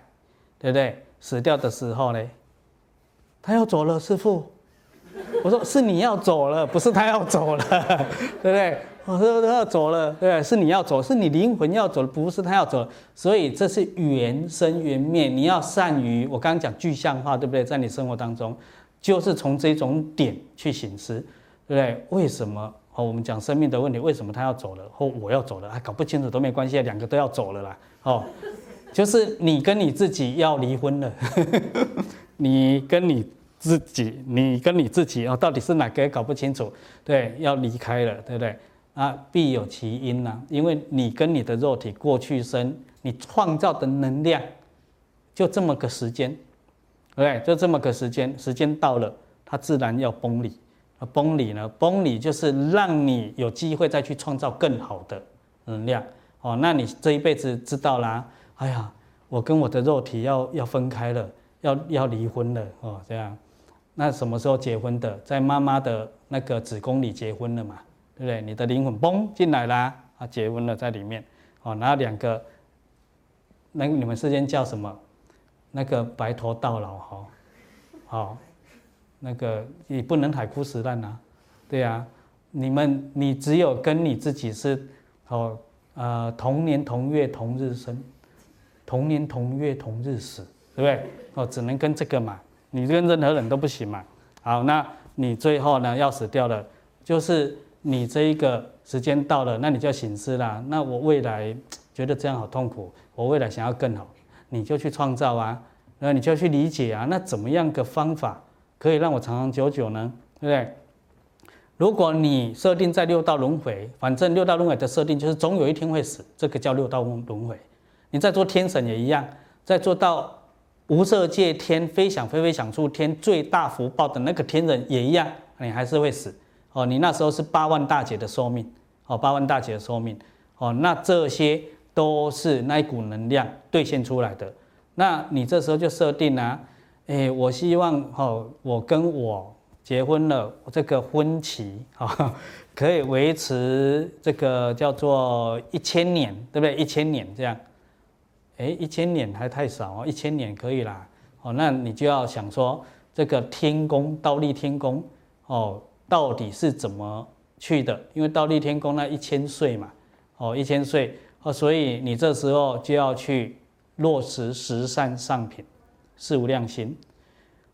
对不对？死掉的时候呢，他要走了，师傅，我说是你要走了，不是他要走了，对不对？我说他要走了，对，是你要走，是你灵魂要走，不是他要走。所以这是缘生缘灭，你要善于我刚刚讲具象化，对不对？在你生活当中，就是从这种点去省思，对不对？为什么？我们讲生命的问题，为什么他要走了，或我要走了？啊，搞不清楚都没关系，两个都要走了啦。哦，就是你跟你自己要离婚了，你跟你自己，你跟你自己哦，到底是哪个也搞不清楚，对，要离开了，对不对？啊，必有其因呐、因为你跟你的肉体过去生，你创造的能量就这么个时间，对，就这么个时间，时间到了，它自然要崩离。崩离呢？崩离就是让你有机会再去创造更好的能量。哦，那你这一辈子知道啦。哎呀，我跟我的肉体要要分开了，要要离婚了。哦，这样，那什么时候结婚的？在妈妈的那个子宫里结婚了嘛？对不对？你的灵魂崩进来啦，啊，结婚了在里面。哦，然后两个，那你们之间叫什么？那个白头到老哈。好。那个你不能海枯石烂呐，对呀、你们你只有跟你自己是哦呃同年同月同日生，同年同月同日死，对不对？哦，只能跟这个嘛，你跟任何人都不行嘛。好，那你最后呢要死掉了，就是你这一个时间到了，那你就要醒思啦。那我未来觉得这样好痛苦，我未来想要更好，你就去创造啊，那你就去理解啊，那怎么样个方法？可以让我长长久久呢，对不对？如果你设定在六道轮回，反正六道轮回的设定就是总有一天会死，这个叫六道轮回。你在做天神也一样，在做到无色界天飞翔飞飞想处天最大福报的那个天人也一样，你还是会死哦。你那时候是八万大劫的寿命哦，八万大劫的寿命哦，那这些都是那一股能量兑现出来的。那你这时候就设定啊。哎，我希望哈，我跟我结婚了，这个婚期哈，可以维持这个叫做一千年，对不对？一千年这样，哎，一千年还太少哦，一千年可以啦。哦，那你就要想说，这个天宫倒立天宫哦，到底是怎么去的？因为倒立天宫那一千岁嘛，哦，一千岁哦，所以你这时候就要去落实十善上品。四无量心，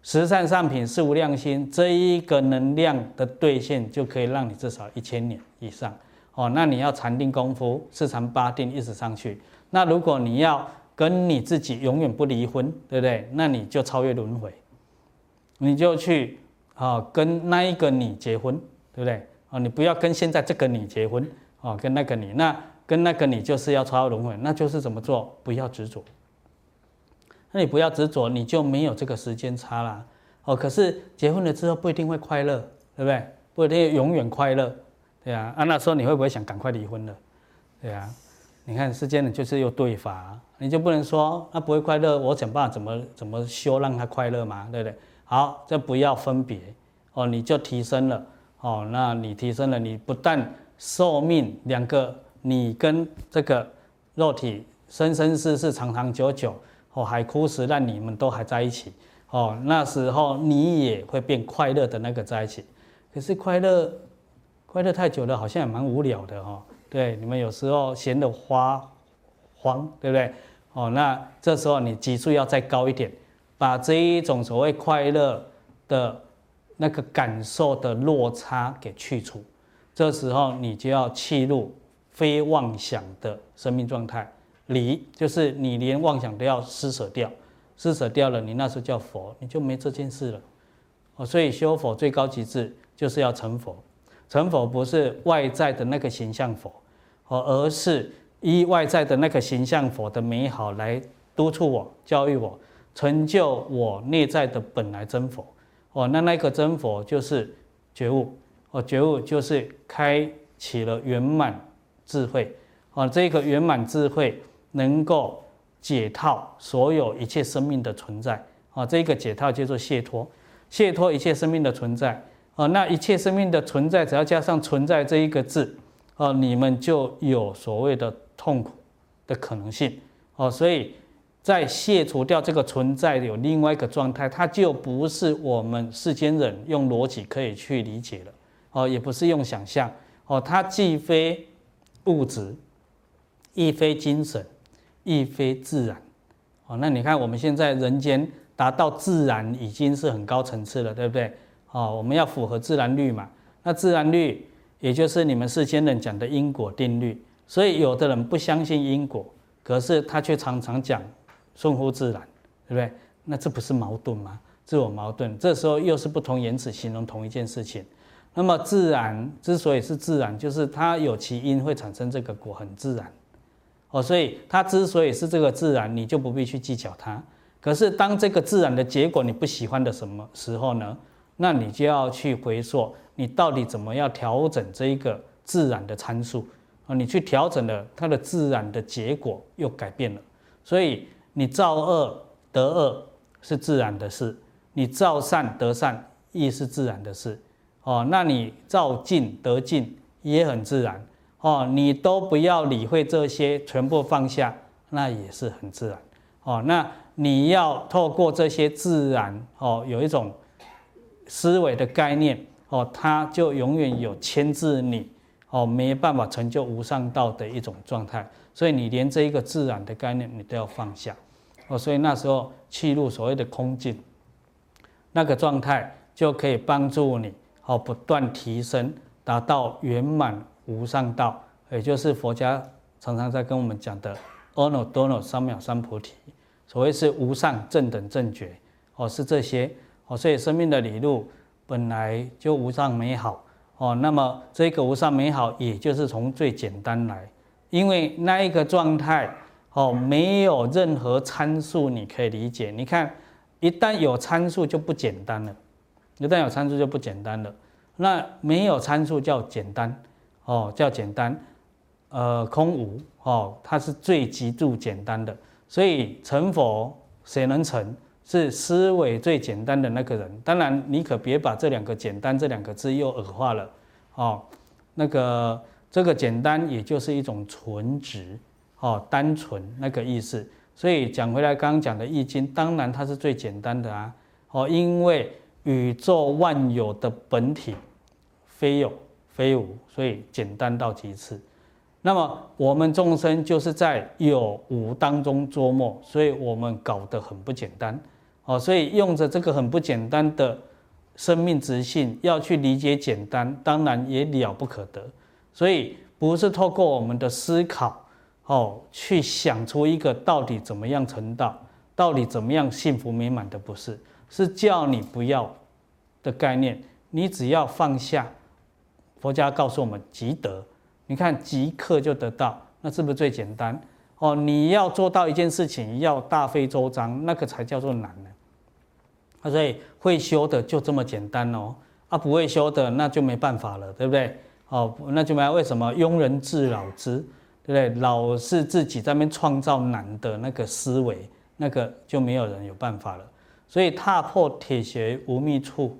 十善上品，四无量心，这一个能量的兑现，就可以让你至少一千年以上。哦，那你要禅定功夫，四禅八定一直上去。那如果你要跟你自己永远不离婚，对不对？那你就超越轮回，你就去啊，跟那一个你结婚，对不对？啊，你不要跟现在这个你结婚，啊，跟那个你，那跟那个你就是要超越轮回，那就是怎么做？不要执着。那你不要执着，你就没有这个时间差啦。哦，可是结婚了之后不一定会快乐，对不对？不一定永远快乐，对啊。啊，那时候你会不会想赶快离婚了？对啊。你看世间人就是有对法，你就不能说那不会快乐，我想办法怎么怎么修让他快乐嘛，对不对？好，这不要分别哦，你就提升了哦。那你提升了，你不但寿命两个，你跟这个肉体生生世世长长久久。哦，海枯石烂，你们都还在一起，哦，那时候你也会变快乐的那个在一起。可是快乐，快乐太久了，好像也蛮无聊的哦。对，你们有时候闲得发慌，对不对？哦，那这时候你级数要再高一点，把这一种所谓快乐的那个感受的落差给去除。这时候你就要弃入非妄想的生命状态。离就是你连妄想都要施舍掉，施舍掉了，你那时候叫佛，你就没这件事了。哦，所以修佛最高极致就是要成佛，成佛不是外在的那个形象佛，哦，而是依外在的那个形象佛的美好来督促我、教育我、成就我内在的本来真佛。哦，那那个真佛就是觉悟，哦，觉悟就是开启了圆满智慧，哦，这个圆满智慧。能够解套所有一切生命的存在。啊，这个解套叫做解脱，解脱一切生命的存在。啊，那一切生命的存在，只要加上存在这一个字啊，你们就有所谓的痛苦的可能性。哦，所以在解除掉这个存在有另外一个状态，它就不是我们世间人用逻辑可以去理解了哦，也不是用想象。哦，它既非物质，亦非精神。亦非自然，哦，那你看我们现在人间达到自然已经是很高层次了，对不对？哦，我们要符合自然律嘛。那自然律也就是你们世间人讲的因果定律。所以有的人不相信因果，可是他却常常讲顺乎自然，对不对？那这不是矛盾吗？自我矛盾。这时候又是不同言辞形容同一件事情。那么自然之所以是自然，就是它有其因会产生这个果，很自然。哦，所以它之所以是这个自然，你就不必去计较它。可是当这个自然的结果你不喜欢的什么时候呢？那你就要去回溯，你到底怎么样调整这一个自然的参数啊？你去调整了，它的自然的结果又改变了。所以你造恶得恶是自然的事，你造善得善亦是自然的事。哦，那你造尽得尽也很自然。哦，你都不要理会这些，全部放下，那也是很自然。哦，那你要透过这些自然，哦，有一种思维的概念，哦，它就永远有牵制你，哦，没办法成就无上道的一种状态。所以你连这一个自然的概念，你都要放下。哦，所以那时候去入所谓的空境，那个状态就可以帮助你。哦，不断提升，达到圆满无上道，也就是佛家常常在跟我们讲的阿耨多罗三藐三菩提。所谓是无上正等正觉，哦，是这些哦。所以生命的理路本来就无上美好哦。那么这个无上美好，也就是从最简单来，因为那一个状态哦，没有任何参数你可以理解。你看，一旦有参数就不简单了。一旦有参数就不简单了，那没有参数叫简单，哦，叫简单，呃，空无，哦，它是最极度简单的。所以成佛谁能成？是思维最简单的那个人。当然，你可别把这两个简单这两个字又恶化了，哦，那个这个简单也就是一种纯直，哦，单纯那个意思。所以讲回来，刚刚讲的易经，当然它是最简单的啊，哦，因为。宇宙万有的本体，非有非无，所以简单到极致。那么我们众生就是在有无当中捉摸，所以我们搞得很不简单。哦，所以用着这个很不简单的生命直性，要去理解简单，当然也了不可得。所以不是透过我们的思考，哦，去想出一个到底怎么样成道，到底怎么样幸福美满的，不是。是叫你不要的概念，你只要放下。佛家告诉我们即得，你看即刻就得到，那是不是最简单？哦，你要做到一件事情，要大费周章，那个才叫做难呢。啊，所以会修的就这么简单哦，啊，不会修的那就没办法了，对不对？哦，那就没为什么庸人自扰之，对不对？老是自己在那边创造难的那个思维，那个就没有人有办法了。所以踏破铁鞋无觅处，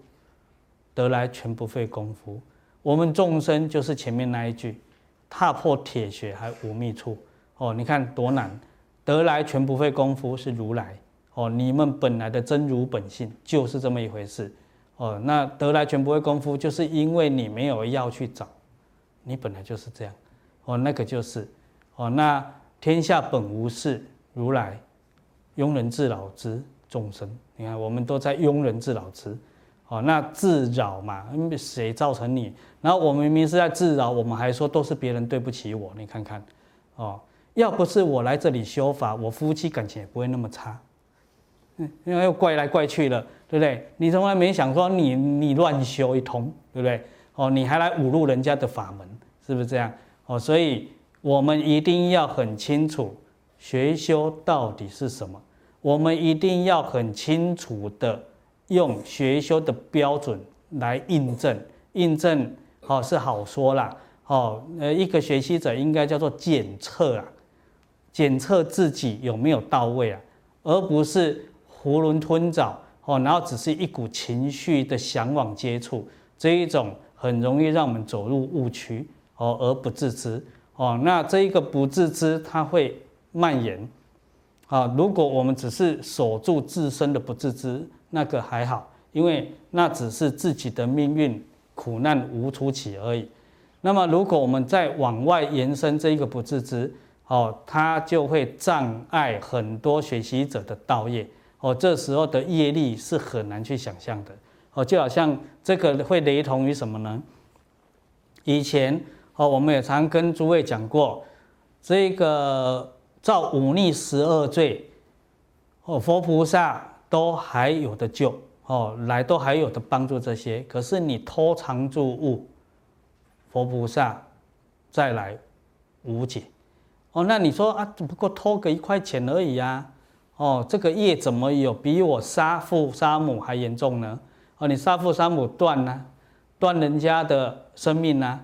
得来全不费功夫。我们众生就是前面那一句，踏破铁鞋还无觅处。哦，你看多难，得来全不费功夫是如来。哦，你们本来的真如本性就是这么一回事。哦，那得来全不费功夫，就是因为你没有要去找，你本来就是这样。哦，那个就是。哦，那天下本无事，如来庸人自扰之。众生，你看，我们都在庸人自扰之，哦，那自扰嘛，谁造成你？然后我明明是在自扰，我们还说都是别人对不起我，你看看，哦，要不是我来这里修法，我夫妻感情也不会那么差，嗯，因为又怪来怪去了，对不对？你从来没想说你你乱修一通，对不对？哦，你还来侮辱人家的法门，是不是这样？哦，所以我们一定要很清楚学修到底是什么。我们一定要很清楚的用学修的标准来印证，印证好是好说啦，好，呃，一个学习者应该叫做检测啊，检测自己有没有到位啊，而不是囫囵吞枣哦，然后只是一股情绪的向往接触，这一种很容易让我们走入误区哦，而不自知哦，那这一个不自知，它会蔓延。啊，如果我们只是守住自身的不自知，那个还好，因为那只是自己的命运苦难无出起而已。那么，如果我们再往外延伸这一个不自知，哦，它就会障碍很多学习者的道业。哦，这时候的业力是很难去想象的。哦，就好像这个会雷同于什么呢？以前哦，我们也常跟诸位讲过这个。造忤逆十二罪，哦，佛菩萨都还有的救，哦，来都还有的帮助这些。可是你偷藏住物，佛菩萨再来无解。哦，那你说啊，只不过偷个一块钱而已啊。哦，这个业怎么有比我杀父杀母还严重呢？哦，你杀父杀母断呢、断人家的生命呢、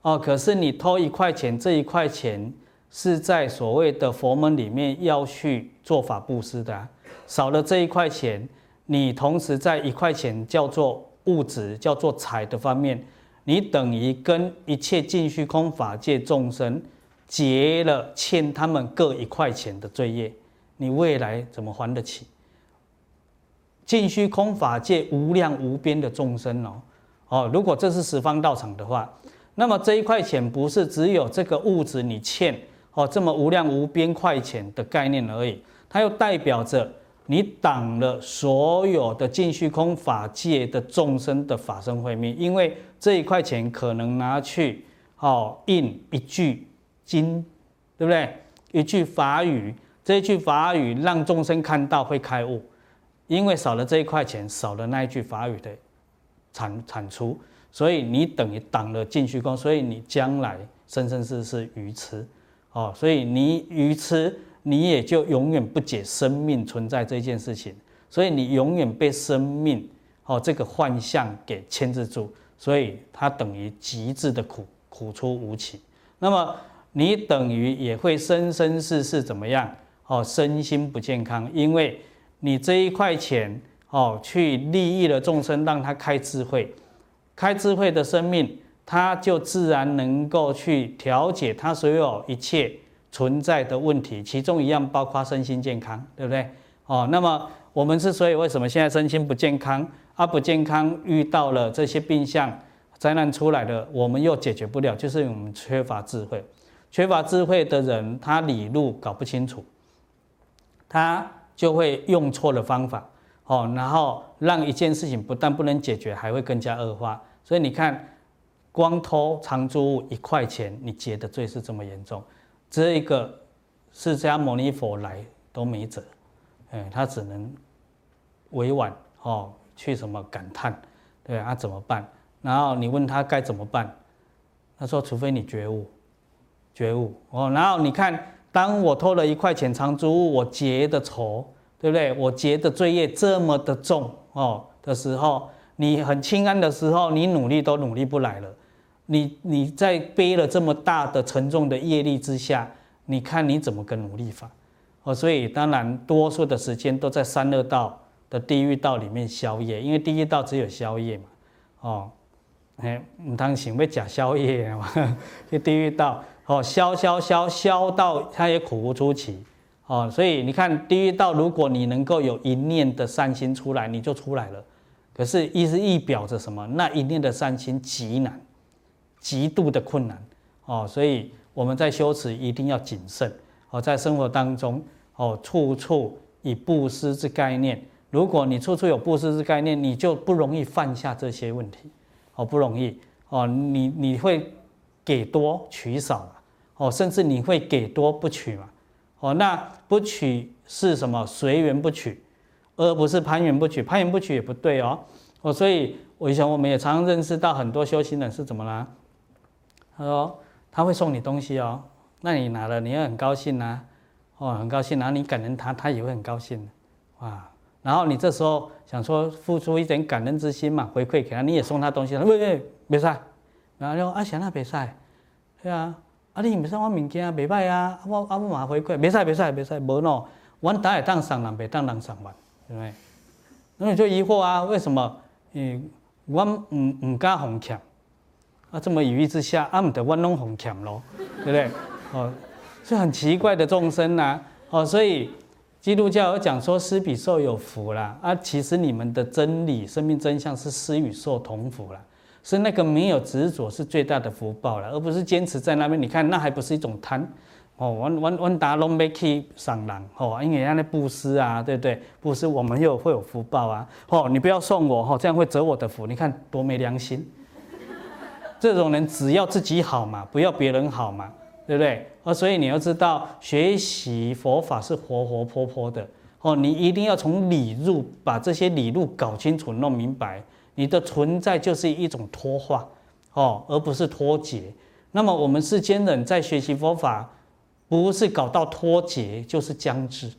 哦，可是你偷一块钱，这一块钱是在所谓的佛门里面要去做法布施的、少了这一块钱，你同时在一块钱叫做物质、叫做财的方面，你等于跟一切尽虚空法界众生。结了欠他们各一块钱的罪业，你未来怎么还得起？尽虚空法界无量无边的众生哦哦，如果这是十方道场的话，那么这一块钱不是只有这个物质你欠哦这么无量无边块钱的概念而已，它又代表着你挡了所有的尽虚空法界的众生的法身慧命，因为这一块钱可能拿去哦印一句。经，对不对？一句法语，这一句法语让众生看到会开悟，因为少了这一块钱，少了那一句法语的产产出，所以你等于挡了尽虚空，所以你将来生生世世愚痴，哦，所以你愚痴，你也就永远不解生命存在这件事情，所以你永远被生命哦这个幻象给牵制住，所以它等于极致的苦，苦出无期。那么。你等于也会生生世世怎么样？哦，身心不健康，因为你这一块钱哦，去利益了众生，让他开智慧，开智慧的生命，他就自然能够去调解他所有一切存在的问题，其中一样包括身心健康，对不对？哦，那么我们之所以为什么现在身心不健康，啊不健康遇到了这些病象灾难出来了，我们又解决不了，就是我们缺乏智慧。缺乏智慧的人，他理路搞不清楚，他就会用错了方法，哦，然后让一件事情不但不能解决，还会更加恶化。所以你看，光偷藏珠物一块钱，你结的罪是这么严重，这一个释迦牟尼佛来都没辙，哎，他只能委婉哦去什么感叹，对啊，怎么办？然后你问他该怎么办，他说，除非你觉悟。觉悟哦，然后你看，当我偷了一块钱藏珠物，我结的仇，对不对？我结的罪业这么的重哦的时候，你很轻安的时候，你努力都努力不来了。你你在背了这么大的沉重的业力之下，你看你怎么个努力法？哦，所以当然多数的时间都在三恶道的地狱道里面消业，因为地狱道只有消业嘛。哦，哎，唔当行为假消业嘛，去地狱道。哦，消消消消到他也苦无出期，哦，所以你看地狱道，如果你能够有一念的善心出来，你就出来了。可是意思意表着什么？那一念的善心极难，极度的困难，哦，所以我们在修持一定要谨慎，哦，在生活当中，哦，处处以布施之概念。如果你处处有布施之概念，你就不容易犯下这些问题，哦，不容易，哦，你你会。给多取少，哦，甚至你会给多不取嘛，哦，那不取是什么？随缘不取，而不是攀缘不取。攀缘不取也不对哦，哦，所以我以前我们也常常认识到很多修行人是怎么啦？他说他会送你东西哦，那你拿了你也很高兴呐、啊，哦，很高兴，然后你感恩他，他也会很高兴，哇，然后你这时候想说付出一点感恩之心嘛，回馈给他，你也送他东西，喂喂，没事。然后说啊，想那别使，对啊，啊你唔送我物件，袂歹啊，我啊我嘛回馈，别使别使别使，无喏，我打会当送人，袂当人送我，对不对？那你就疑惑啊，为什么？嗯，我唔唔敢哄欠，啊这么犹豫之下，啊唔得我拢哄欠咯，对不对？哦，是很奇怪的众生呐、啊，哦，所以基督教有讲说施比受有福啦，啊其实你们的真理、生命真相是施与受同福啦。是那个没有执着是最大的福报了，而不是坚持在那边。你看，那还不是一种贪哦？我我我打拢没去赏人哦，因为人家那布施啊，对不对？布施我们又会有福报啊。哦，你不要送我哦，这样会折我的福。你看多没良心！这种人只要自己好嘛，不要别人好嘛。对不对？哦，所以你要知道，学习佛法是活活泼泼的哦，你一定要从理入，把这些理路搞清楚、弄明白。你的存在就是一种脱化哦，而不是脱节。那么我们世间人在学习佛法，不是搞到脱节，就是将至。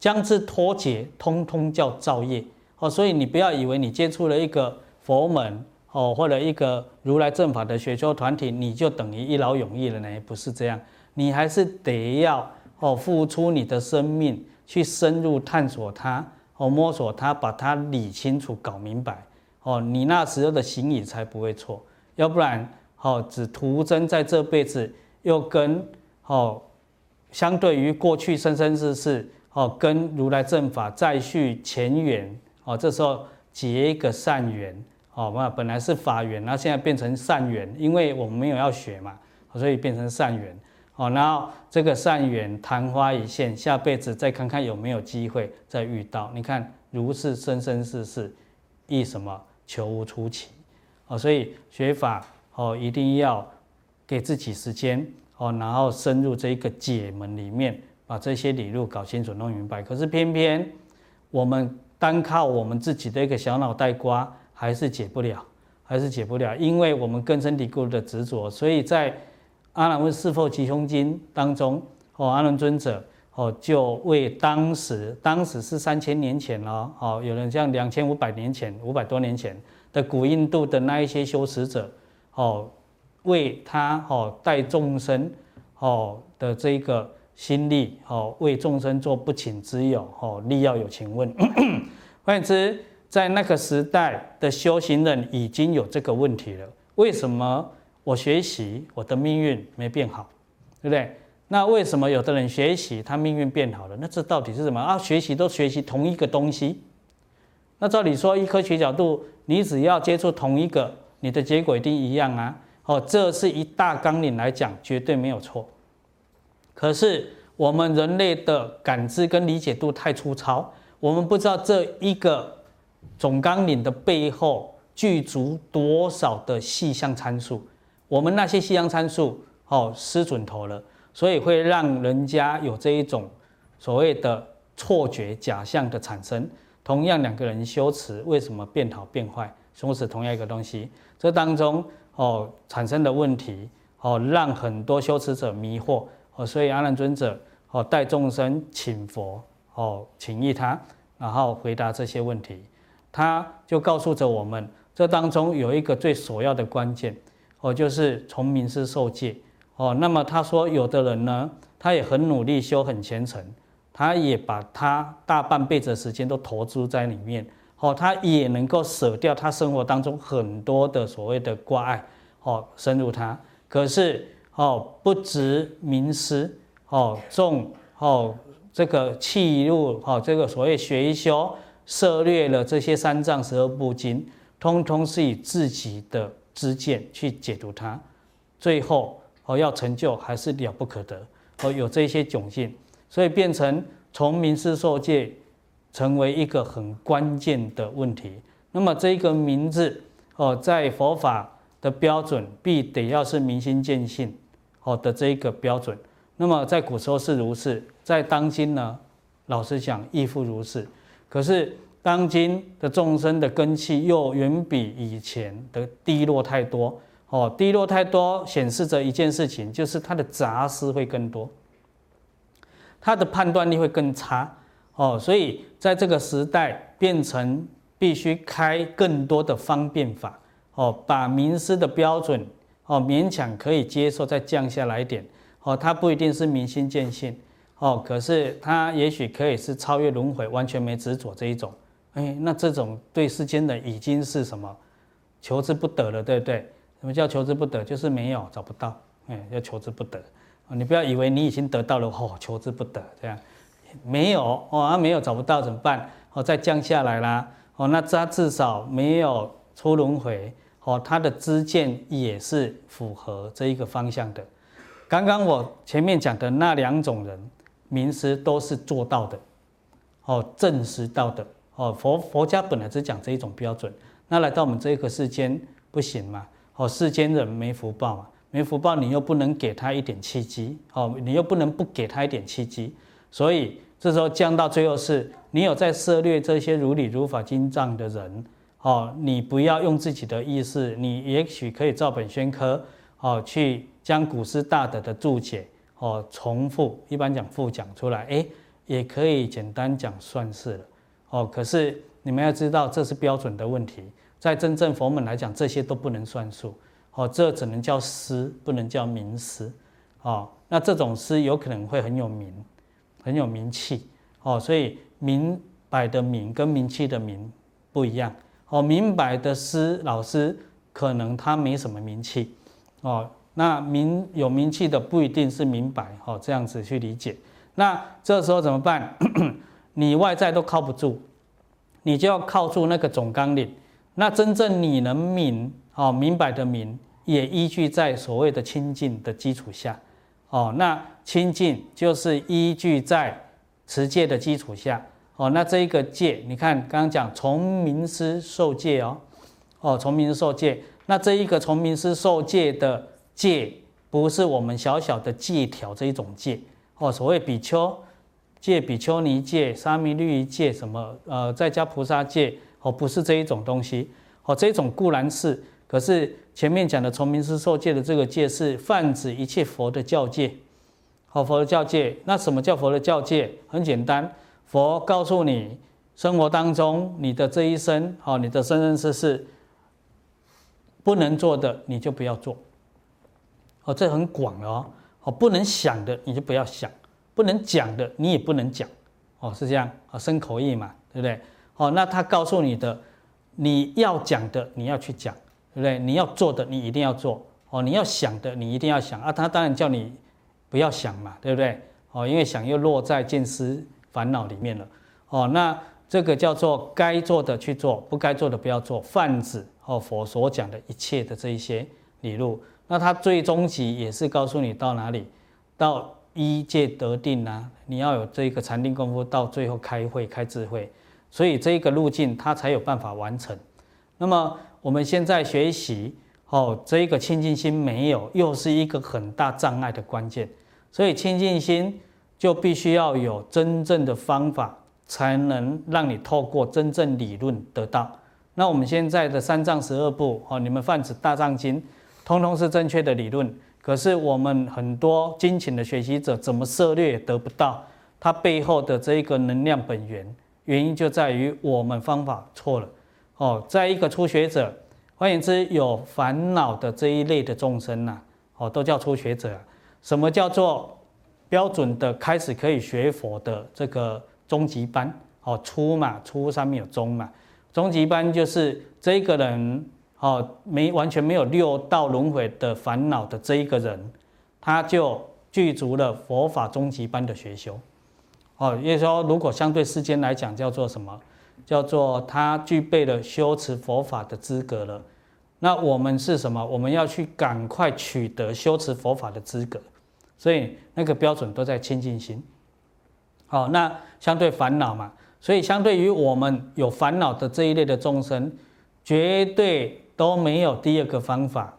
将至脱节，通通叫造业哦。所以你不要以为你接触了一个佛门。哦，或者一个如来正法的学修团体，你就等于一劳永逸了呢？不是这样，你还是得要哦，付出你的生命去深入探索它，哦，摸索它，把它理清楚、搞明白，哦，你那时候的行仪才不会错。要不然，哦，只徒增在这辈子又跟哦，相对于过去生生世世哦，跟如来正法再续前缘，哦，这时候结一个善缘。哦，那本来是法缘，然后现在变成善缘，因为我们没有要学嘛，所以变成善缘。哦，然后这个善缘昙花一现，下辈子再看看有没有机会再遇到。你看如是生生世世，亦什么求无出奇。哦，所以学法哦，一定要给自己时间哦，然后深入这一个解门里面，把这些理路搞清楚、弄明白。可是偏偏我们单靠我们自己的一个小脑袋瓜。还是解不了，还是解不了，因为我们根深蒂固的执着，所以在《阿难问事佛吉凶经》当中，哦，阿难尊者哦就为当时，当时是三千年前了，哦，有人像两千五百年前，五百多年前的古印度的那一些修持者，哦，为他哦带众生哦的这个心力，哦为众生做不请之友，哦力要有请问，换言之。在那个时代的修行人已经有这个问题了。为什么我学习我的命运没变好，对不对？那为什么有的人学习他命运变好了？那这到底是什么啊？学习都学习同一个东西，那照理说，一科学角度，你只要接触同一个，你的结果一定一样啊。哦，这是一大纲领来讲，绝对没有错。可是我们人类的感知跟理解度太粗糙，我们不知道这一个。总纲领的背后具足多少的细项参数？我们那些细项参数哦失准头了，所以会让人家有这一种所谓的错觉、假象的产生。同样两个人修持，为什么变好变坏？修持同样一个东西，这当中哦产生的问题哦，让很多修持者迷惑哦，所以阿难尊者哦带众生请佛哦请益他，然后回答这些问题。他就告诉着我们，这当中有一个最首要的关键，哦，就是从名师受戒，哦，那么他说，有的人呢，他也很努力修，很虔诚，他也把他大半辈子的时间都投资在里面，哦，他也能够舍掉他生活当中很多的所谓的挂碍，哦，深入他，可是，哦，不值名师，哦，重，哦，这个弃入，哦，这个所谓学一修。涉猎了这些三藏十二部经，通通是以自己的知见去解读它，最后哦要成就还是了不可得哦，有这些窘境，所以变成从名师受戒成为一个很关键的问题。那么这个名字哦，在佛法的标准必得要是明心见性哦的这一个标准。那么在古时候是如是，在当今呢，老实讲亦复如是。可是，当今的众生的根器又远比以前的低落太多，哦，低落太多，显示着一件事情，就是他的杂思会更多，他的判断力会更差，哦，所以在这个时代，变成必须开更多的方便法，哦，把名师的标准，哦，勉强可以接受，再降下来一点，哦，他不一定是明心见性。哦，可是他也许可以是超越轮回，完全没执着这一种，哎，那这种对世间的已经是什么求之不得了，对不对？什么叫求之不得？就是没有找不到，哎，叫求之不得。你不要以为你已经得到了，哦，求之不得这样，没有哦，啊，没有找不到怎么办？哦，再降下来啦，哦，那他至少没有出轮回，哦，他的知见也是符合这一个方向的。刚刚我前面讲的那两种人。名师都是做到的，哦，证实到的，哦，佛佛家本来只讲这一种标准，那来到我们这个世间不行嘛，哦，世间人没福报嘛，没福报，你又不能给他一点契机，哦，你又不能不给他一点契机，所以这时候降到最后是，你有在涉猎这些如理如法经藏的人，哦，你不要用自己的意识，你也许可以照本宣科，哦，去将古诗大德的注解，哦，重复，一般讲复讲出来，诶，也可以简单讲算是了，哦，可是你们要知道，这是标准的问题。在真正佛门来讲，这些都不能算数，哦，这只能叫师，不能叫名师，哦，那这种师有可能会很有名，很有名气，哦，所以明白的名跟名气的名不一样，哦，明白的师老师可能他没什么名气，哦，那名有名气的不一定是明白，哦，这样子去理解，那这时候怎么办？你外在都靠不住，你就要靠住那个总纲领。那真正你能明哦，明白的明，也依据在所谓的清净的基础下，哦，那清净就是依据在持戒的基础下，哦，那这一个戒，你看刚刚讲从名师受戒哦，哦，从名师受戒，那这一个从名师受戒的戒，不是我们小小的戒条这一种戒，哦，所谓比丘戒、比丘尼戒、沙弥律仪戒什么，呃，在家菩萨戒。哦，不是这一种东西，哦，这种固然是，可是前面讲的从名师受戒的这个戒是泛指一切佛的教戒，好，佛的教戒，那什么叫佛的教戒？很简单，佛告诉你，生活当中你的这一生，哦，你的生生世世不能做的，你就不要做，哦，这很广哦，哦，不能想的你就不要想，不能讲的你也不能讲，哦，是这样，啊，生口意嘛，对不对？哦，那他告诉你的，你要讲的你要去讲，对不对？你要做的你一定要做，哦，你要想的你一定要想啊。他当然叫你不要想嘛，对不对？哦，因为想又落在见思烦恼里面了。哦，那这个叫做该做的去做，不该做的不要做。泛指哦，佛所讲的一切的这一些理路，那他最终极也是告诉你到哪里，到一界得定啊，你要有这个禅定功夫，到最后开会开智慧。所以这一个路径，它才有办法完成。那么我们现在学习，哦，这一个清净心没有，又是一个很大障碍的关键。所以清净心就必须要有真正的方法，才能让你透过真正理论得到。那我们现在的三藏十二部，哦，你们泛指大藏经，通通是正确的理论。可是我们很多精勤的学习者，怎么涉猎也得不到它背后的这一个能量本源。原因就在于我们方法错了，哦，在一个初学者，换言之，有烦恼的这一类的众生呐，哦，都叫初学者。什么叫做标准的开始可以学佛的这个中级班？哦，初嘛，初上面有中嘛，中级班就是这个人，哦，没完全没有六道轮回的烦恼的这一个人，他就具足了佛法终极般的学修。哦，也就是说，如果相对世间来讲，叫做什么？叫做他具备了修持佛法的资格了。那我们是什么？我们要去赶快取得修持佛法的资格。所以那个标准都在清净心。好，那相对烦恼嘛，所以相对于我们有烦恼的这一类的众生，绝对都没有第二个方法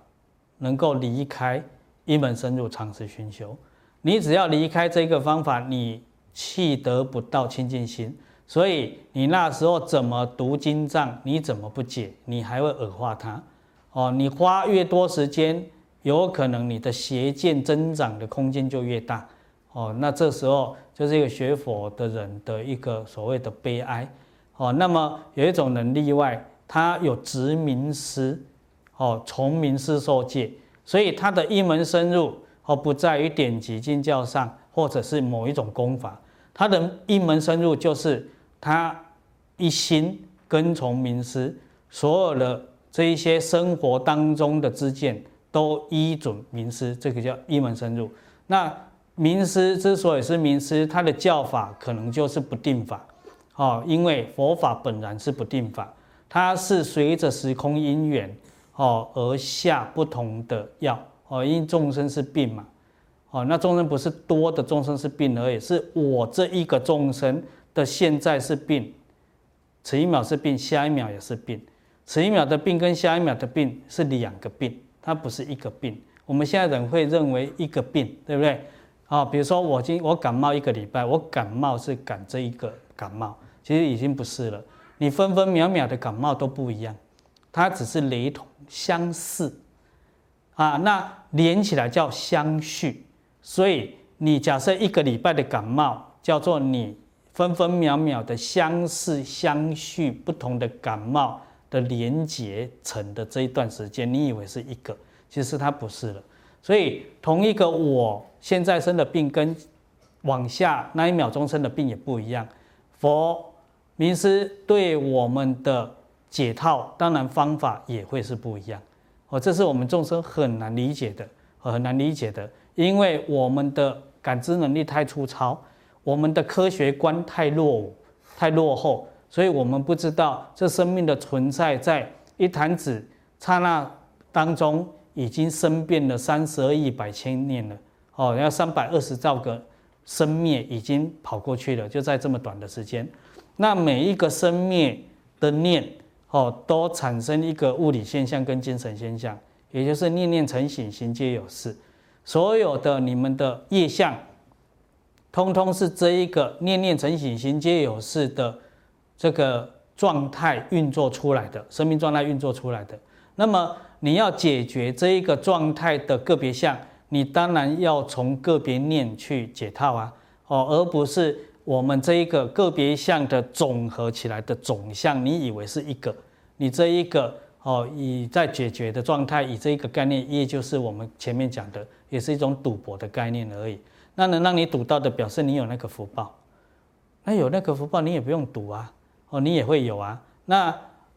能够离开一门深入长时熏修。你只要离开这个方法，你。气得不到清净心，所以你那时候怎么读经藏，你怎么不解，你还会恶化它。哦，你花越多时间，有可能你的邪见增长的空间就越大。哦，那这时候就是一个学佛的人的一个所谓的悲哀。哦，那么有一种人例外，他有执名师，哦，从名师受戒，所以他的一门深入，哦，不在于典籍经教上，或者是某一种功法。他的一门深入，就是他一心跟从名师，所有的这一些生活当中的知见都依准名师，这个叫一门深入。那名师之所以是名师，他的教法可能就是不定法，哦，因为佛法本然是不定法，它是随着时空因缘，哦而下不同的药，哦，因为众生是病嘛。哦，那众生不是多的众生是病而已，是我这一个众生的现在是病，此一秒是病，下一秒也是病，此一秒的病跟下一秒的病是两个病，它不是一个病。我们现在人会认为一个病，对不对？啊，比如说我今我感冒一个礼拜，我感冒是感这一个感冒，其实已经不是了。你分分秒秒的感冒都不一样，它只是雷同相似，啊，那连起来叫相续。所以你假设一个礼拜的感冒叫做你分分秒秒的相似相续，不同的感冒的连结成的这一段时间，你以为是一个，其实它不是了。所以同一个我现在生的病跟往下那一秒钟生的病也不一样。佛名师对我们的解套，当然方法也会是不一样。哦，这是我们众生很难理解的，很难理解的，因为我们的感知能力太粗糙，我们的科学观太落伍、太落后，所以我们不知道这生命的存在在一弹指刹那当中已经生变了三十二亿百千年了。哦，要三百二十兆个生灭已经跑过去了，就在这么短的时间。那每一个生灭的念，哦，都产生一个物理现象跟精神现象，也就是念念成形，形皆有事。所有的你们的业相，通通是这一个念念成形，形皆有事的这个状态运作出来的，生命状态运作出来的。那么你要解决这一个状态的个别相，你当然要从个别念去解套啊，哦，而不是。我们这一个个别项的总合起来的总项，你以为是一个？你这一个哦，以在解决的状态，以这一个概念，也就是我们前面讲的，也是一种赌博的概念而已。那能让你赌到的，表示你有那个福报。那有那个福报，你也不用赌啊，哦，你也会有啊。那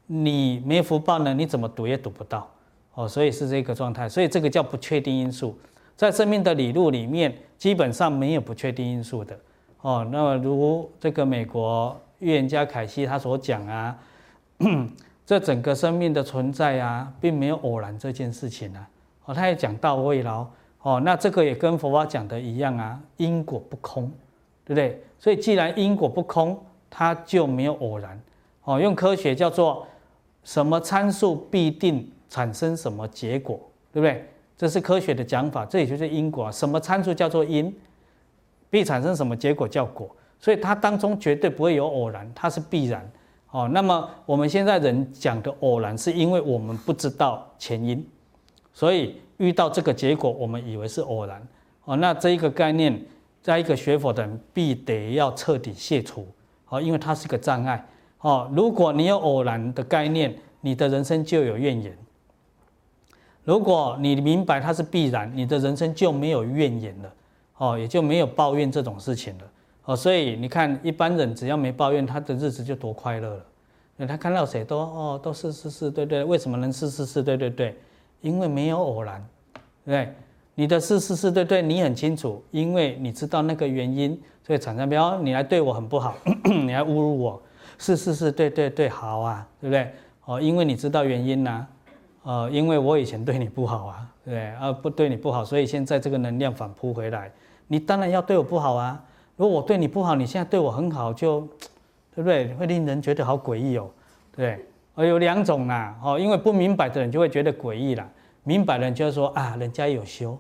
你没福报呢？你怎么赌也赌不到哦。所以是这个状态，所以这个叫不确定因素。在生命的理路里面，基本上没有不确定因素的。哦，那么如这个美国预言家凯西他所讲啊，这整个生命的存在啊，并没有偶然这件事情啊。哦，他也讲到位了。哦，那这个也跟佛法讲的一样啊，因果不空，对不对？所以既然因果不空，它就没有偶然。哦，用科学叫做什么参数必定产生什么结果，对不对？这是科学的讲法，这也就是因果。什么参数叫做因？必产生什么结果叫果，所以它当中绝对不会有偶然，它是必然。哦，那么我们现在人讲的偶然，是因为我们不知道前因，所以遇到这个结果，我们以为是偶然。哦，那这一个概念，在一个学佛的人必得要彻底卸除。哦，因为它是个障碍。哦，如果你有偶然的概念，你的人生就有怨言；如果你明白它是必然，你的人生就没有怨言了。哦，也就没有抱怨这种事情了。哦，所以你看，一般人只要没抱怨，他的日子就多快乐了。他看到谁都哦，都是是是，对对。为什么能是是是，对对对？因为没有偶然，对。对你的是是是，对对，你很清楚，因为你知道那个原因，所以产生。比方你来对我很不好，你还侮辱我，是是是，对对对，好啊，对不对？哦，因为你知道原因呐。呃，因为我以前对你不好啊，对不对？啊，不对你不好，所以现在这个能量反扑回来。你当然要对我不好啊！如果我对你不好，你现在对我很好，就 对不对？会令人觉得好诡异哦，对不对？有两种啦，哦，因为不明白的人就会觉得诡异啦，明白的人就会说啊，人家有修，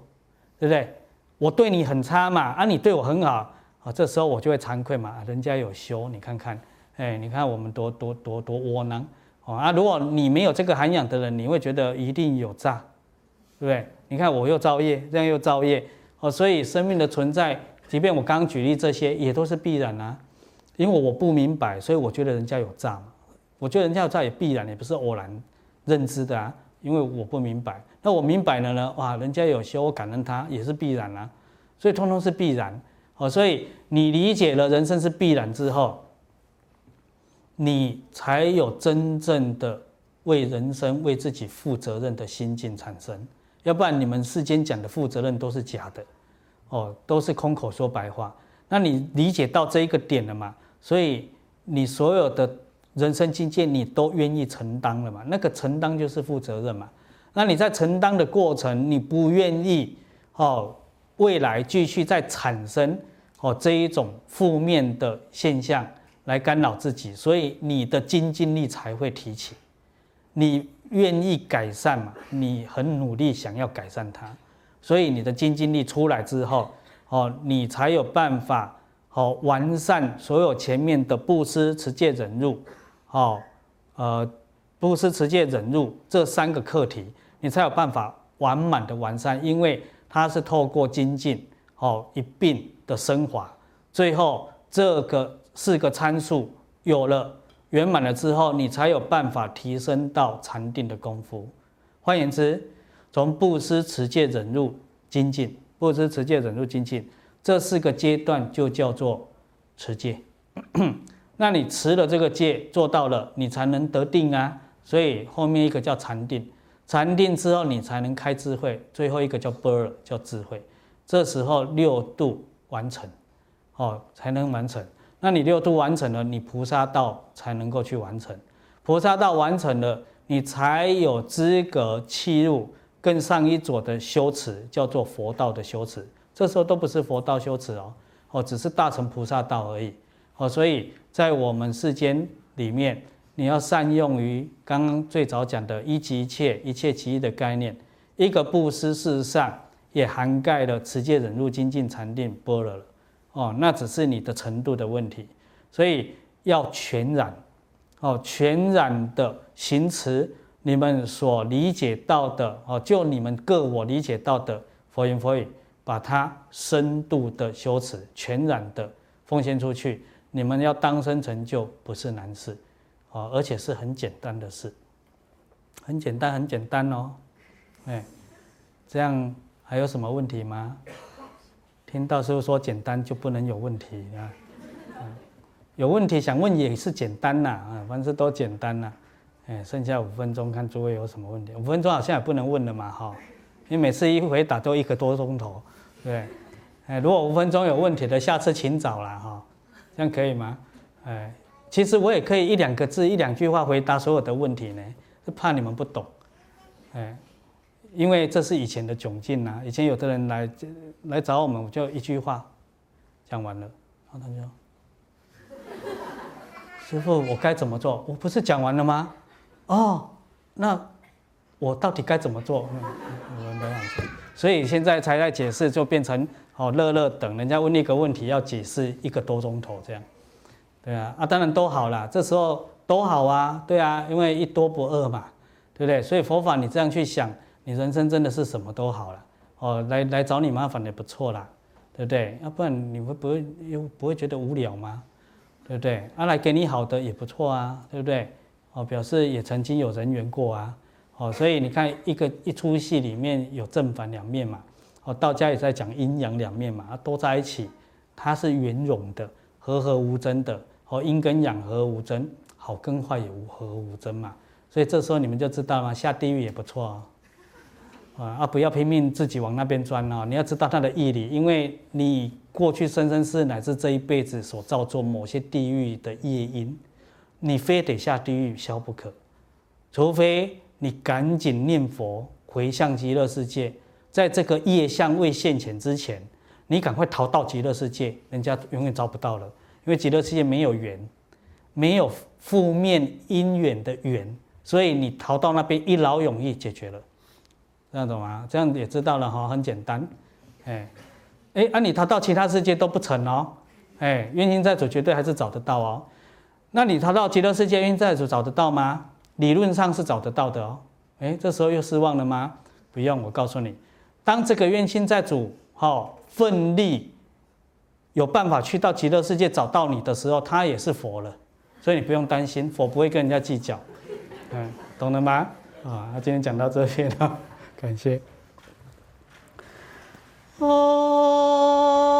对不对？我对你很差嘛，啊，你对我很好，啊，这时候我就会惭愧嘛，人家有修，你看看，哎，你看我们多多多多窝囊，哦啊，如果你没有这个涵养的人，你会觉得一定有诈，对不对？你看我又造业，这样又造业。哦，所以生命的存在，即便我刚举例这些，也都是必然啊。因为我不明白，所以我觉得人家有诈。我觉得人家有诈也必然，也不是偶然认知的啊。因为我不明白，那我明白了呢？哇，人家有修，我感恩他也是必然啊。所以通通是必然。哦，所以你理解了人生是必然之后，你才有真正的为人生、为自己负责任的心境产生。要不然你们世间讲的负责任都是假的，哦，都是空口说白话。那你理解到这一个点了嘛？所以你所有的人生境界你都愿意承担了嘛？那个承担就是负责任嘛？那你在承担的过程，你不愿意哦，未来继续再产生哦这一种负面的现象来干扰自己，所以你的精进力才会提起，你。愿意改善嘛？你很努力想要改善它，所以你的精进力出来之后，哦，你才有办法，哦，完善所有前面的布施、持戒、忍辱，哦，呃，布施、持戒、忍辱这三个课题，你才有办法完满的完善，因为它是透过精进，哦，一并的升华，最后这个四个参数有了圆满了之后，你才有办法提升到禅定的功夫。换言之，从布施、持戒、忍辱、精进，布施、持戒、忍辱、精进这四个阶段就叫做持戒。那你持了这个戒，做到了，你才能得定啊。所以后面一个叫禅定，禅定之后你才能开智慧。最后一个叫般若，叫智慧。这时候六度完成，哦，才能完成。那你六度完成了，你菩萨道才能够去完成。菩萨道完成了，你才有资格契入。更上一座的修持叫做佛道的修持，这时候都不是佛道修持哦，哦，只是大乘菩萨道而已，哦，所以在我们世间里面，你要善用于刚刚最早讲的一即一切，一切即一的概念，一个布施事实上也涵盖了持戒忍辱精进禅定般若了，哦，那只是你的程度的问题，所以要全然，哦，全然的行持。你们所理解到的哦，就你们个我理解到的佛言佛语，把它深度的修持，全然的奉献出去。你们要当生成就不是难事，哦，而且是很简单的事，很简单，很简单哦。哎，这样还有什么问题吗？听到师傅说简单就不能有问题啊？有问题想问也是简单呐，啊，凡事都简单呐。哎，剩下五分钟，看诸位有什么问题。五分钟好像也不能问了嘛，哈，因为每次一回答都一个多钟头，对。哎，如果五分钟有问题的，下次请早了哈，这样可以吗？哎，其实我也可以一两个字、一两句话回答所有的问题呢，是怕你们不懂。哎，因为这是以前的窘境呐，以前有的人来来找我们，我就一句话讲完了，然后他就说：“师父，我该怎么做？我不是讲完了吗？”哦，那我到底该怎么做？我们这样子，所以现在才在解释，就变成哦，乐乐等人家问一个问题要解释一个多钟头这样，对啊，啊当然都好了，这时候都好啊，对啊，因为一多不二嘛，对不对？所以佛法你这样去想，你人生真的是什么都好了，哦，来来找你麻烦也不错啦，对不对？要不然你会不会又不会觉得无聊吗？对不对？啊来给你好的也不错啊，对不对？哦，表示也曾经有人缘过啊，哦，所以你看一个一出戏里面有正反两面嘛，哦，道家也在讲阴阳两面嘛，啊，都在一起，它是圆融的，和合无争的，哦，阴跟阳和无争，好跟坏也无和无争嘛，所以这时候你们就知道了，下地狱也不错啊啊，啊，不要拼命自己往那边钻哦，你要知道它的义理，因为你过去生生世乃至这一辈子所造作某些地狱的业因。你非得下地狱消不可，除非你赶紧念佛回向极乐世界，在这个业相未现前之前，你赶快逃到极乐世界，人家永远找不到了，因为极乐世界没有缘，没有负面因缘的缘，所以你逃到那边一劳永逸解决了，这样懂吗？这样也知道了哈，很简单，哎，哎，啊你逃到其他世界都不成哦，哎，冤亲债主绝对还是找得到哦。那你逃到极乐世界，冤亲债主找得到吗？理论上是找得到的哦。哎，这时候又失望了吗？不用，我告诉你，当这个冤亲债主哈奋力有办法去到极乐世界找到你的时候，他也是佛了，所以你不用担心，佛不会跟人家计较。嗯，懂了吗？啊，那今天讲到这边了，感谢。哦。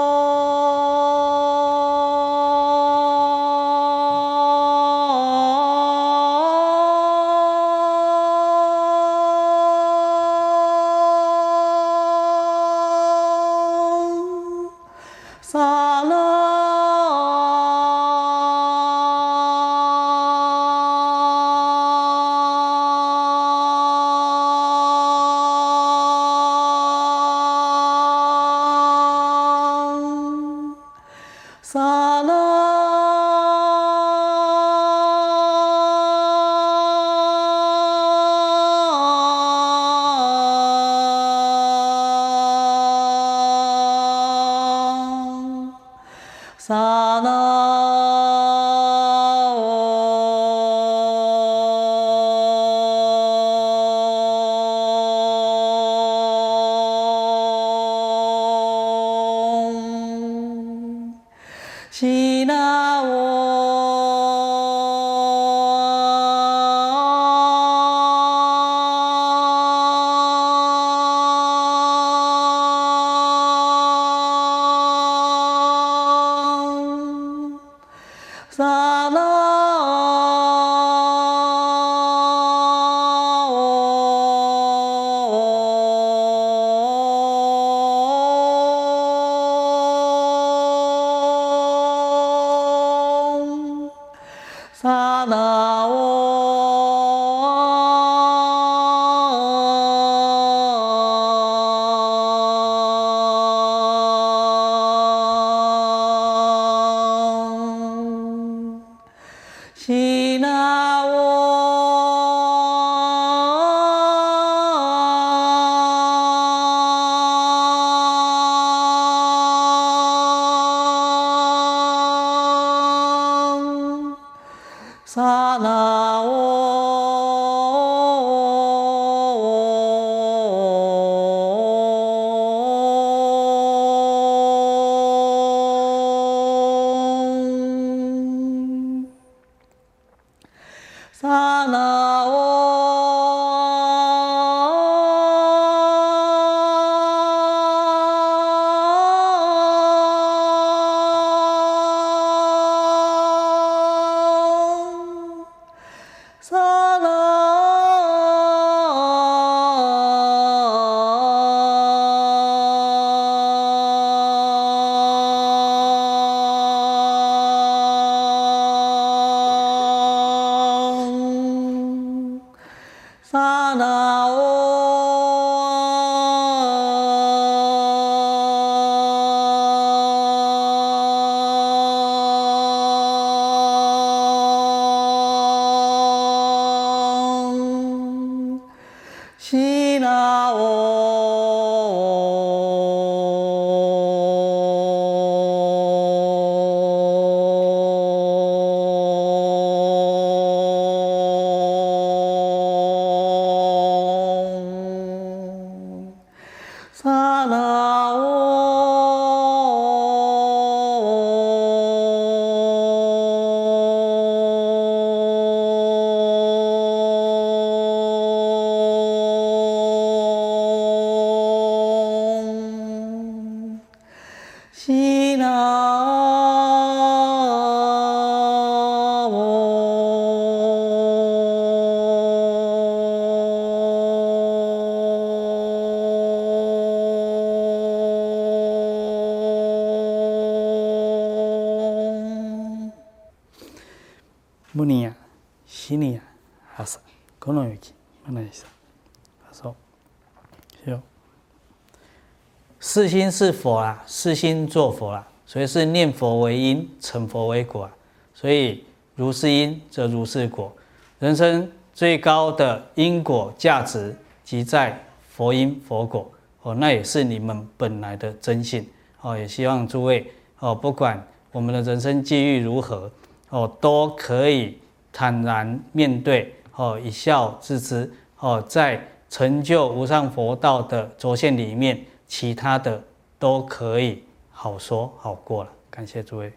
四心是佛啊，四心作佛啊，所以是念佛为因，成佛为果啊。所以如是因，则如是果。人生最高的因果价值，即在佛因佛果哦，那也是你们本来的真性哦。也希望诸位哦，不管我们的人生际遇如何哦，都可以坦然面对哦，一笑置之哦，在成就无上佛道的轴线里面。其他的都可以好说好过了，感谢诸位。